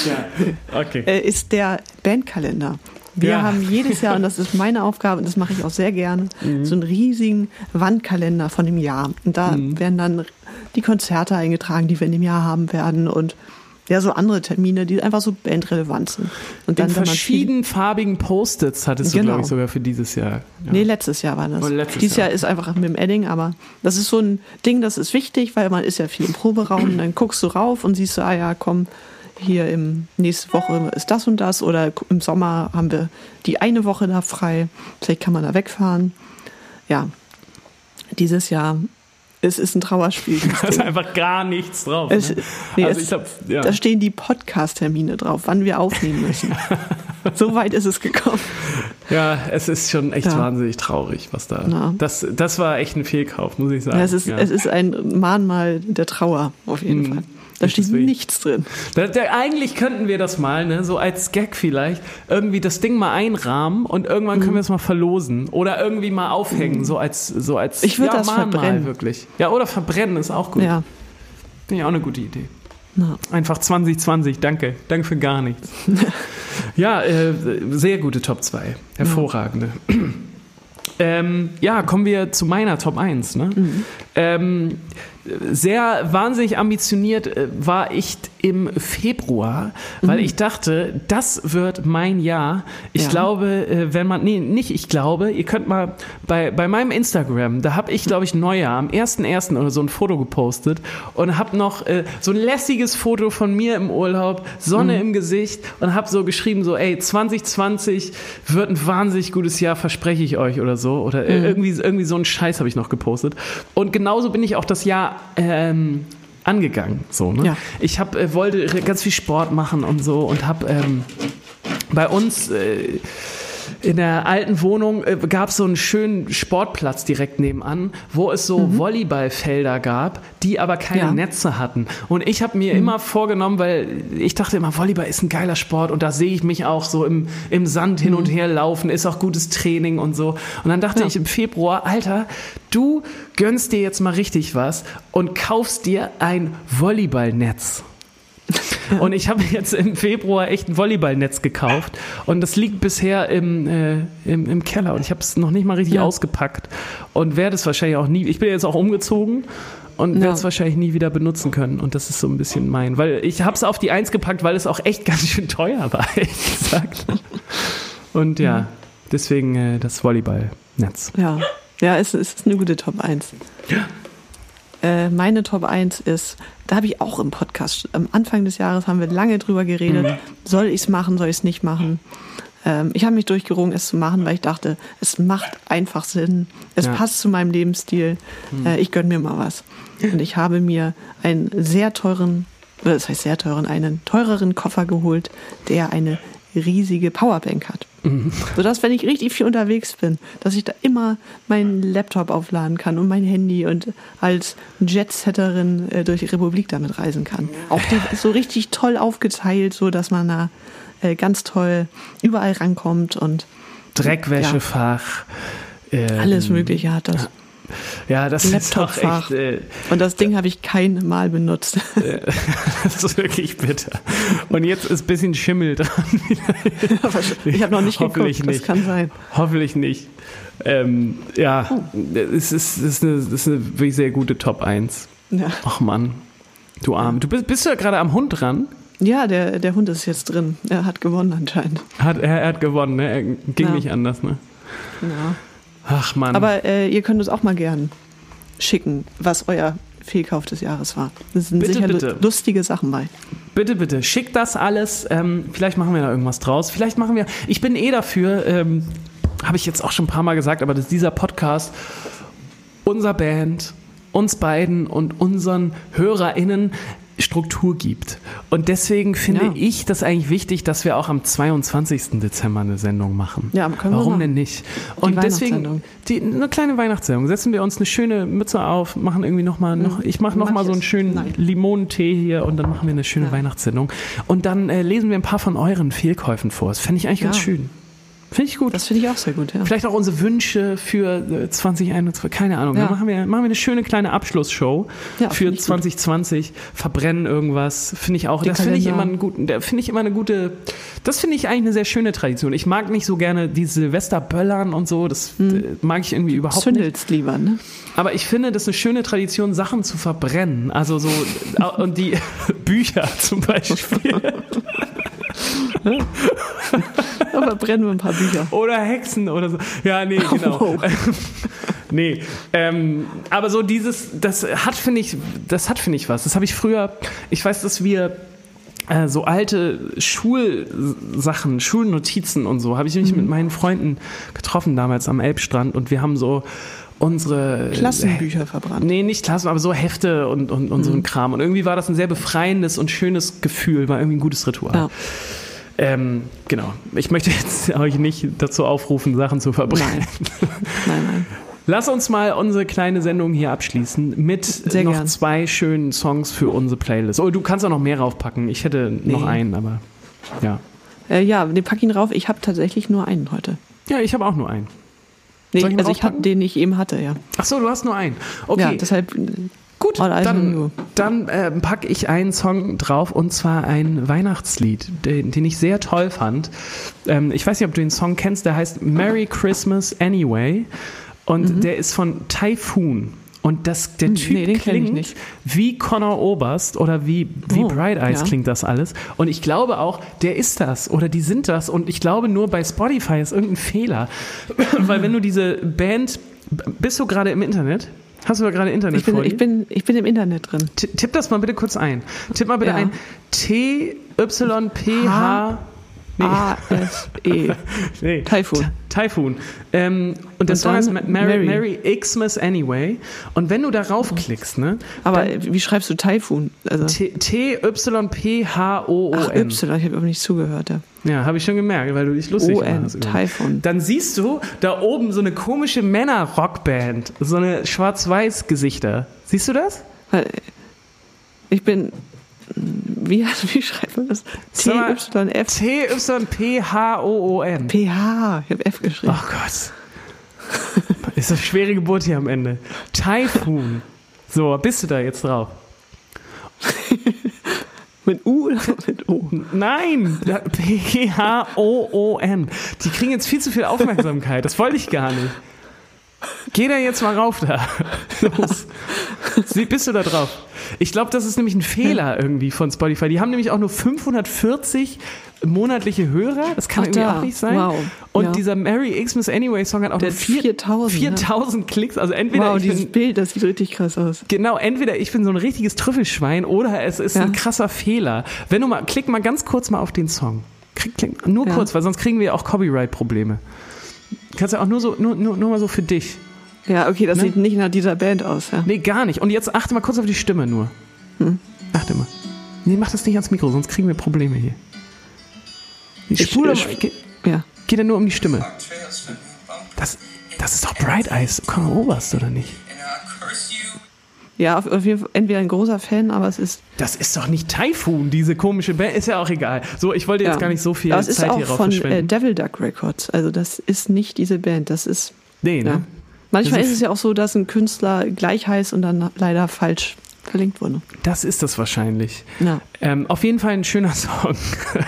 Ja. Okay. äh, ist der Bandkalender. Wir Ja. haben jedes Jahr, und das ist meine Aufgabe, und das mache ich auch sehr gerne, Mhm. so einen riesigen Wandkalender von dem Jahr. Und da Mhm. werden dann die Konzerte eingetragen, die wir in dem Jahr haben werden und ja, so andere Termine, die einfach so bandrelevant sind. Und In dann, viel- verschiedenfarbigen Post-its hattest du, Genau. glaube ich, sogar für dieses Jahr. Ja. Nee, letztes Jahr war das. Oh, Dieses Jahr. Jahr ist einfach mit dem Edding, aber das ist so ein Ding, das ist wichtig, weil man ist ja viel im Proberaum. Dann guckst du rauf und siehst so, ah ja, komm, hier im nächste Woche ist das und das oder im Sommer haben wir die eine Woche da frei. Vielleicht kann man da wegfahren. Ja, dieses Jahr es ist ein Trauerspiel. <laughs> Da ist einfach gar nichts drauf. Es, ne? nee, also es, glaub, ja. Da stehen die Podcast-Termine drauf, wann wir aufnehmen müssen. <laughs> so weit ist es gekommen. ja, es ist schon echt Ja. wahnsinnig traurig, was da. Ja. Das, das war echt ein Fehlkauf, muss ich sagen. Es, ist, es ist ein Mahnmal der Trauer, auf jeden Mhm. Fall. Da steht wirklich- nichts drin. Da, da, eigentlich könnten wir das mal, ne, so als Gag vielleicht, irgendwie das Ding mal einrahmen und irgendwann Mhm. können wir es mal verlosen oder irgendwie mal aufhängen, so als, so als Ich würd ja, das Mahnmal verbrennen. wirklich. Ja, oder verbrennen ist auch gut. Ja. Finde ich auch eine gute Idee. Na. Einfach 2020, danke. Danke für gar nichts. <laughs> ja, äh, sehr gute Top 2. Hervorragende. Ähm, ja, kommen wir zu meiner Top 1. Ne? Ähm, sehr wahnsinnig ambitioniert äh, war ich im Februar, weil mhm. ich dachte, das wird mein Jahr. Ich ja. glaube, äh, wenn man, nee, nicht ich glaube, ihr könnt mal bei, bei meinem Instagram, da habe ich, glaube ich, Neujahr am 1.1. oder so ein Foto gepostet und habe noch äh, so ein lässiges Foto von mir im Urlaub, Sonne mhm. im Gesicht und habe so geschrieben, so, ey, 2020 wird ein wahnsinnig gutes Jahr, verspreche ich euch oder so. Oder mhm. irgendwie, irgendwie so ein Scheiß habe ich noch gepostet. Und genauso bin ich auch das Jahr ähm, angegangen. So, ne? Ja. Ich hab, äh, wollte ganz viel Sport machen und so und habe ähm, bei uns äh, in der alten Wohnung äh, gab es so einen schönen Sportplatz direkt nebenan, wo es so mhm. Volleyballfelder gab, die aber keine ja. Netze hatten. Und ich habe mir mhm. immer vorgenommen, weil ich dachte immer, Volleyball ist ein geiler Sport und da sehe ich mich auch so im, im Sand hin und mhm. her laufen, ist auch gutes Training und so. Und dann dachte ja. ich im Februar, Alter, du gönnst dir jetzt mal richtig was und kaufst dir ein Volleyballnetz. <laughs> Und ich habe jetzt im Februar echt ein Volleyballnetz gekauft und das liegt bisher im, äh, im, im, Keller und ich habe es noch nicht mal richtig ja. ausgepackt und werde es wahrscheinlich auch nie, ich bin jetzt auch umgezogen und ja. werde es wahrscheinlich nie wieder benutzen können und das ist so ein bisschen mein, weil ich habe es auf die Eins gepackt, weil es auch echt <laughs> ganz schön teuer war, ehrlich gesagt. Und ja, mhm. deswegen äh, das Volleyballnetz. Ja, ja, es, es ist eine gute Top 1. Ja. Äh, meine Top 1 ist, da habe ich auch im Podcast, am Anfang des Jahres haben wir lange drüber geredet, mhm. soll ich es machen, soll ich es nicht machen. Ähm, ich habe mich durchgerungen, es zu machen, weil ich dachte, es macht einfach Sinn, es ja. passt zu meinem Lebensstil, mhm. äh, ich gönne mir mal was. Und ich habe mir einen sehr teuren, das heißt sehr teuren, einen teureren Koffer geholt, der eine riesige Powerbank hat. Mhm. Sodass, wenn ich richtig viel unterwegs bin, dass ich da immer meinen Laptop aufladen kann und mein Handy und als Jetsetterin äh, durch die Republik damit reisen kann. Auch der ist so richtig toll aufgeteilt, so dass man da äh, ganz toll überall rankommt und Dreckwäschefach. Ja, ähm, alles Mögliche hat das. Ja, das ist doch echt. Äh, und das Ding habe ich kein Mal benutzt. <laughs> das ist wirklich bitter. Und jetzt ist ein bisschen Schimmel dran. <laughs> ich habe noch nicht Hoffentlich geguckt, nicht. das kann sein. Hoffentlich nicht. Ähm, ja, oh. es, ist, es, ist eine, es ist eine wirklich sehr gute Top 1. Ja. Ach Mann, du Arm. Du bist, bist du ja gerade am Hund dran? Ja, der, der Hund ist jetzt drin. Er hat gewonnen anscheinend. Hat, er, er hat gewonnen, ne? Er ging ja. nicht anders, ne? Ja. Ach man. Aber äh, ihr könnt uns auch mal gern schicken, was euer Fehlkauf des Jahres war. Das sind bitte, sicher bitte. lustige Sachen bei. Bitte, bitte, schickt das alles. Ähm, vielleicht machen wir da irgendwas draus. Vielleicht machen wir. Ich bin eh dafür, ähm, habe ich jetzt auch schon ein paar Mal gesagt, aber dass dieser Podcast unser Band, uns beiden und unseren HörerInnen Struktur gibt. Und deswegen finde ja. ich das eigentlich wichtig, dass wir auch am 22. Dezember eine Sendung machen. Ja, können wir Warum machen. denn nicht? Und die deswegen die, eine kleine Weihnachtssendung. Setzen wir uns eine schöne Mütze auf, machen irgendwie noch mal noch, ich mache noch mal so einen schönen Nein. Limonentee hier und dann machen wir eine schöne ja. Weihnachtssendung. Und dann äh, lesen wir ein paar von euren Fehlkäufen vor. Das fände ich eigentlich ja. ganz schön. Finde ich gut. Das finde ich auch sehr gut, ja. Vielleicht auch unsere Wünsche für 2021, äh, keine Ahnung. Ja. Dann machen wir, machen wir eine schöne kleine Abschlussshow ja, für 2020, gut. verbrennen irgendwas. Finde ich auch, Den das finde ich immer einen guten, finde ich immer eine gute, das finde ich eigentlich eine sehr schöne Tradition. Ich mag nicht so gerne die Silvesterböllern und so, das hm. mag ich irgendwie überhaupt Zündelst nicht. lieber, ne? Aber ich finde, das ist eine schöne Tradition, Sachen zu verbrennen. Also so, und die <laughs> Bücher zum Beispiel. <laughs> <laughs> verbrennen wir ein paar Bücher. Oder Hexen oder so. Ja, nee, <laughs> genau. Oh. <laughs> nee, ähm, aber so dieses, das hat, finde ich, das hat, finde ich, was. Das habe ich früher, ich weiß, dass wir äh, so alte Schulsachen, Schulnotizen und so, habe ich mich mhm. mit meinen Freunden getroffen damals am Elbstrand und wir haben so unsere Klassenbücher verbrannt. Nee, nicht Klassen, aber so Hefte und, und, und mhm. so ein Kram. Und irgendwie war das ein sehr befreiendes und schönes Gefühl, war irgendwie ein gutes Ritual. Ja. Ähm, genau. Ich möchte jetzt <laughs> euch nicht dazu aufrufen, Sachen zu verbrennen. Nein, nein. nein. Lass uns mal unsere kleine Sendung hier abschließen mit Sehr noch gern. zwei schönen Songs für unsere Playlist. Oh, du kannst auch noch mehr raufpacken. Ich hätte nee. noch einen, aber ja. Äh, ja, den pack ihn rauf. Ich habe tatsächlich nur einen heute. Ja, ich habe auch nur einen. Nee, ich also ich habe den ich eben hatte, ja. Ach so, du hast nur einen. Okay. Ja, deshalb Gut, dann, dann äh, packe ich einen Song drauf und zwar ein Weihnachtslied, den, den ich sehr toll fand. Ähm, ich weiß nicht, ob du den Song kennst, der heißt Merry Christmas Anyway und mhm. der ist von Typhoon. Und das, der Hm, Typ nee, klingt nicht. wie Connor Oberst oder wie, wie Oh, Bright Eyes ja. klingt das alles. Und ich glaube auch, der ist das oder die sind das. Und ich glaube nur bei Spotify ist irgendein Fehler. <clears throat> Weil wenn du diese Band, bist du gerade im Internet? Hast du da gerade Internet Ich bin, ich, bin, ich bin im Internet drin. Ti- Tipp das mal bitte kurz ein. Tipp mal bitte Ja. ein T Y P H Nee. A-S-E. <laughs> nee. Typhoon. Typhoon. Ähm, und Und Song heißt Ma- Mary, Mary. Mary Xmas Anyway. Und wenn du darauf klickst, ne? Aber wie schreibst du Typhoon? Also, T- T-Y-P-H-O-O-N. Y, ich habe aber nicht zugehört. Ja. Ja, habe ich schon gemerkt, weil du dich lustig machst. Typhoon. Dann siehst du da oben so eine komische Männer-Rockband. So eine Schwarz-Weiß-Gesichter. Siehst du das? Ich bin. Wie, <laughs> wie schreibt man das? T-Y-F. T-Y-P-H-O-O-N. PH. Ich habe F geschrieben. Ach Gott. Ist eine schwere Geburt hier am Ende. Typhoon. So, bist du da jetzt drauf? <laughs> Mit U oder <laughs> mit O? Nein! P-H-O-O-N. Die kriegen jetzt viel zu viel Aufmerksamkeit. Das wollte ich gar nicht. Geh da jetzt mal rauf da. <laughs> Los. Bist du da drauf? Ich glaube, das ist nämlich ein Fehler irgendwie von Spotify. Die haben nämlich auch nur 540 monatliche Hörer. Das kann Ach, irgendwie da. auch nicht sein. Wow. Und Ja. dieser Mary Xmas Anyway Song hat auch Der nur hat vier- 4000, 4000 Klicks. Also entweder Wow, ich dieses bin, Bild, das sieht richtig krass aus. Genau, entweder ich bin so ein richtiges Trüffelschwein oder es ist Ja. ein krasser Fehler. Wenn du mal, klick mal ganz kurz mal auf den Song. Klick, klick, nur Ja. kurz, weil sonst kriegen wir auch Copyright-Probleme. Kannst ja auch nur so, nur, nur, nur mal so für dich. Ja, okay, das Ne? sieht nicht nach dieser Band aus. Ja. Nee, gar nicht. Und jetzt achte mal kurz auf die Stimme nur. Hm. Achte mal. Nee, mach das nicht ans Mikro, sonst kriegen wir Probleme hier. Die Ich- Spur, ich- geht, ja. geht ja nur um die Stimme. Das, das ist doch Bright Eyes, Conor Oberst, oder nicht? Ja, auf, auf jeden Fall entweder ein großer Fan, aber es ist. Das ist doch nicht Typhoon, diese komische Band. Ist ja auch egal. So, ich wollte jetzt ja. gar nicht so viel aber es ist Zeit auch hierauf von äh. Devil Duck Records. Also, das ist nicht diese Band. Das ist. nee, ne? Ja. Manchmal ist ist- es ja auch so, dass ein Künstler gleich heißt und dann leider falsch verlinkt wurde. Das ist das wahrscheinlich. Ja. Ähm, auf jeden Fall ein schöner <laughs> Song.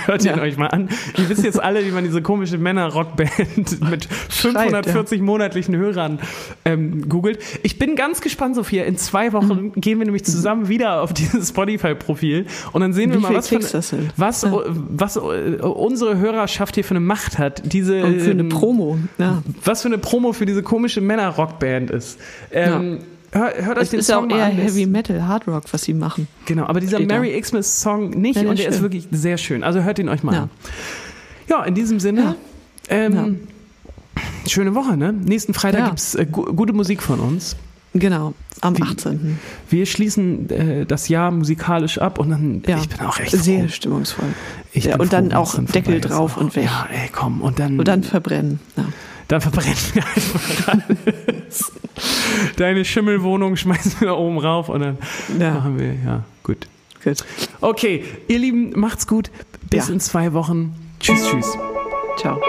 Hört ihn Ja. euch mal an. Ihr wisst jetzt alle, wie man diese komische Männer-Rockband <laughs> mit 540 monatlichen Hörern ähm, googelt. Ich bin ganz gespannt, Sophia. In zwei Wochen Mhm. gehen wir nämlich zusammen wieder auf <laughs> dieses Spotify-Profil und dann sehen wir Wie mal, viele was, sind. was, Ja. was unsere Hörerschaft hier für eine Macht hat. Diese, Und für eine ähm, Promo. Ja. was für eine Promo für diese komische Männer-Rockband ist. Ähm, hört, hört euch Es den ist Song auch eher an. Ist- Heavy Metal, Hard Rock, was sie machen. Genau, aber dieser Steht da. Merry Xmas Song nicht Ja, und ist der ist schön. wirklich sehr schön. Also hört ihn euch mal Ja. an. Ja, in diesem Sinne, Ja. ähm, schöne Woche, ne? Nächsten Freitag Ja. gibt's äh, gu gute Musik von uns. Genau, am Wie- 18. Wir schließen äh, das Jahr musikalisch ab und dann, Ja. ich bin auch echt Sehr froh. stimmungsvoll. Ich Ja, und froh, dann auch Deckel ist. drauf und weg. Ja, ey, komm. Und dann, Und dann verbrennen. Ja. Dann verbrennen wir einfach alles. Deine Schimmelwohnung schmeißen wir da oben rauf und dann Ja. machen wir, ja, gut. Gut. Okay, ihr Lieben, macht's gut. Bis Ja. in zwei Wochen. Tschüss, tschüss. Ciao.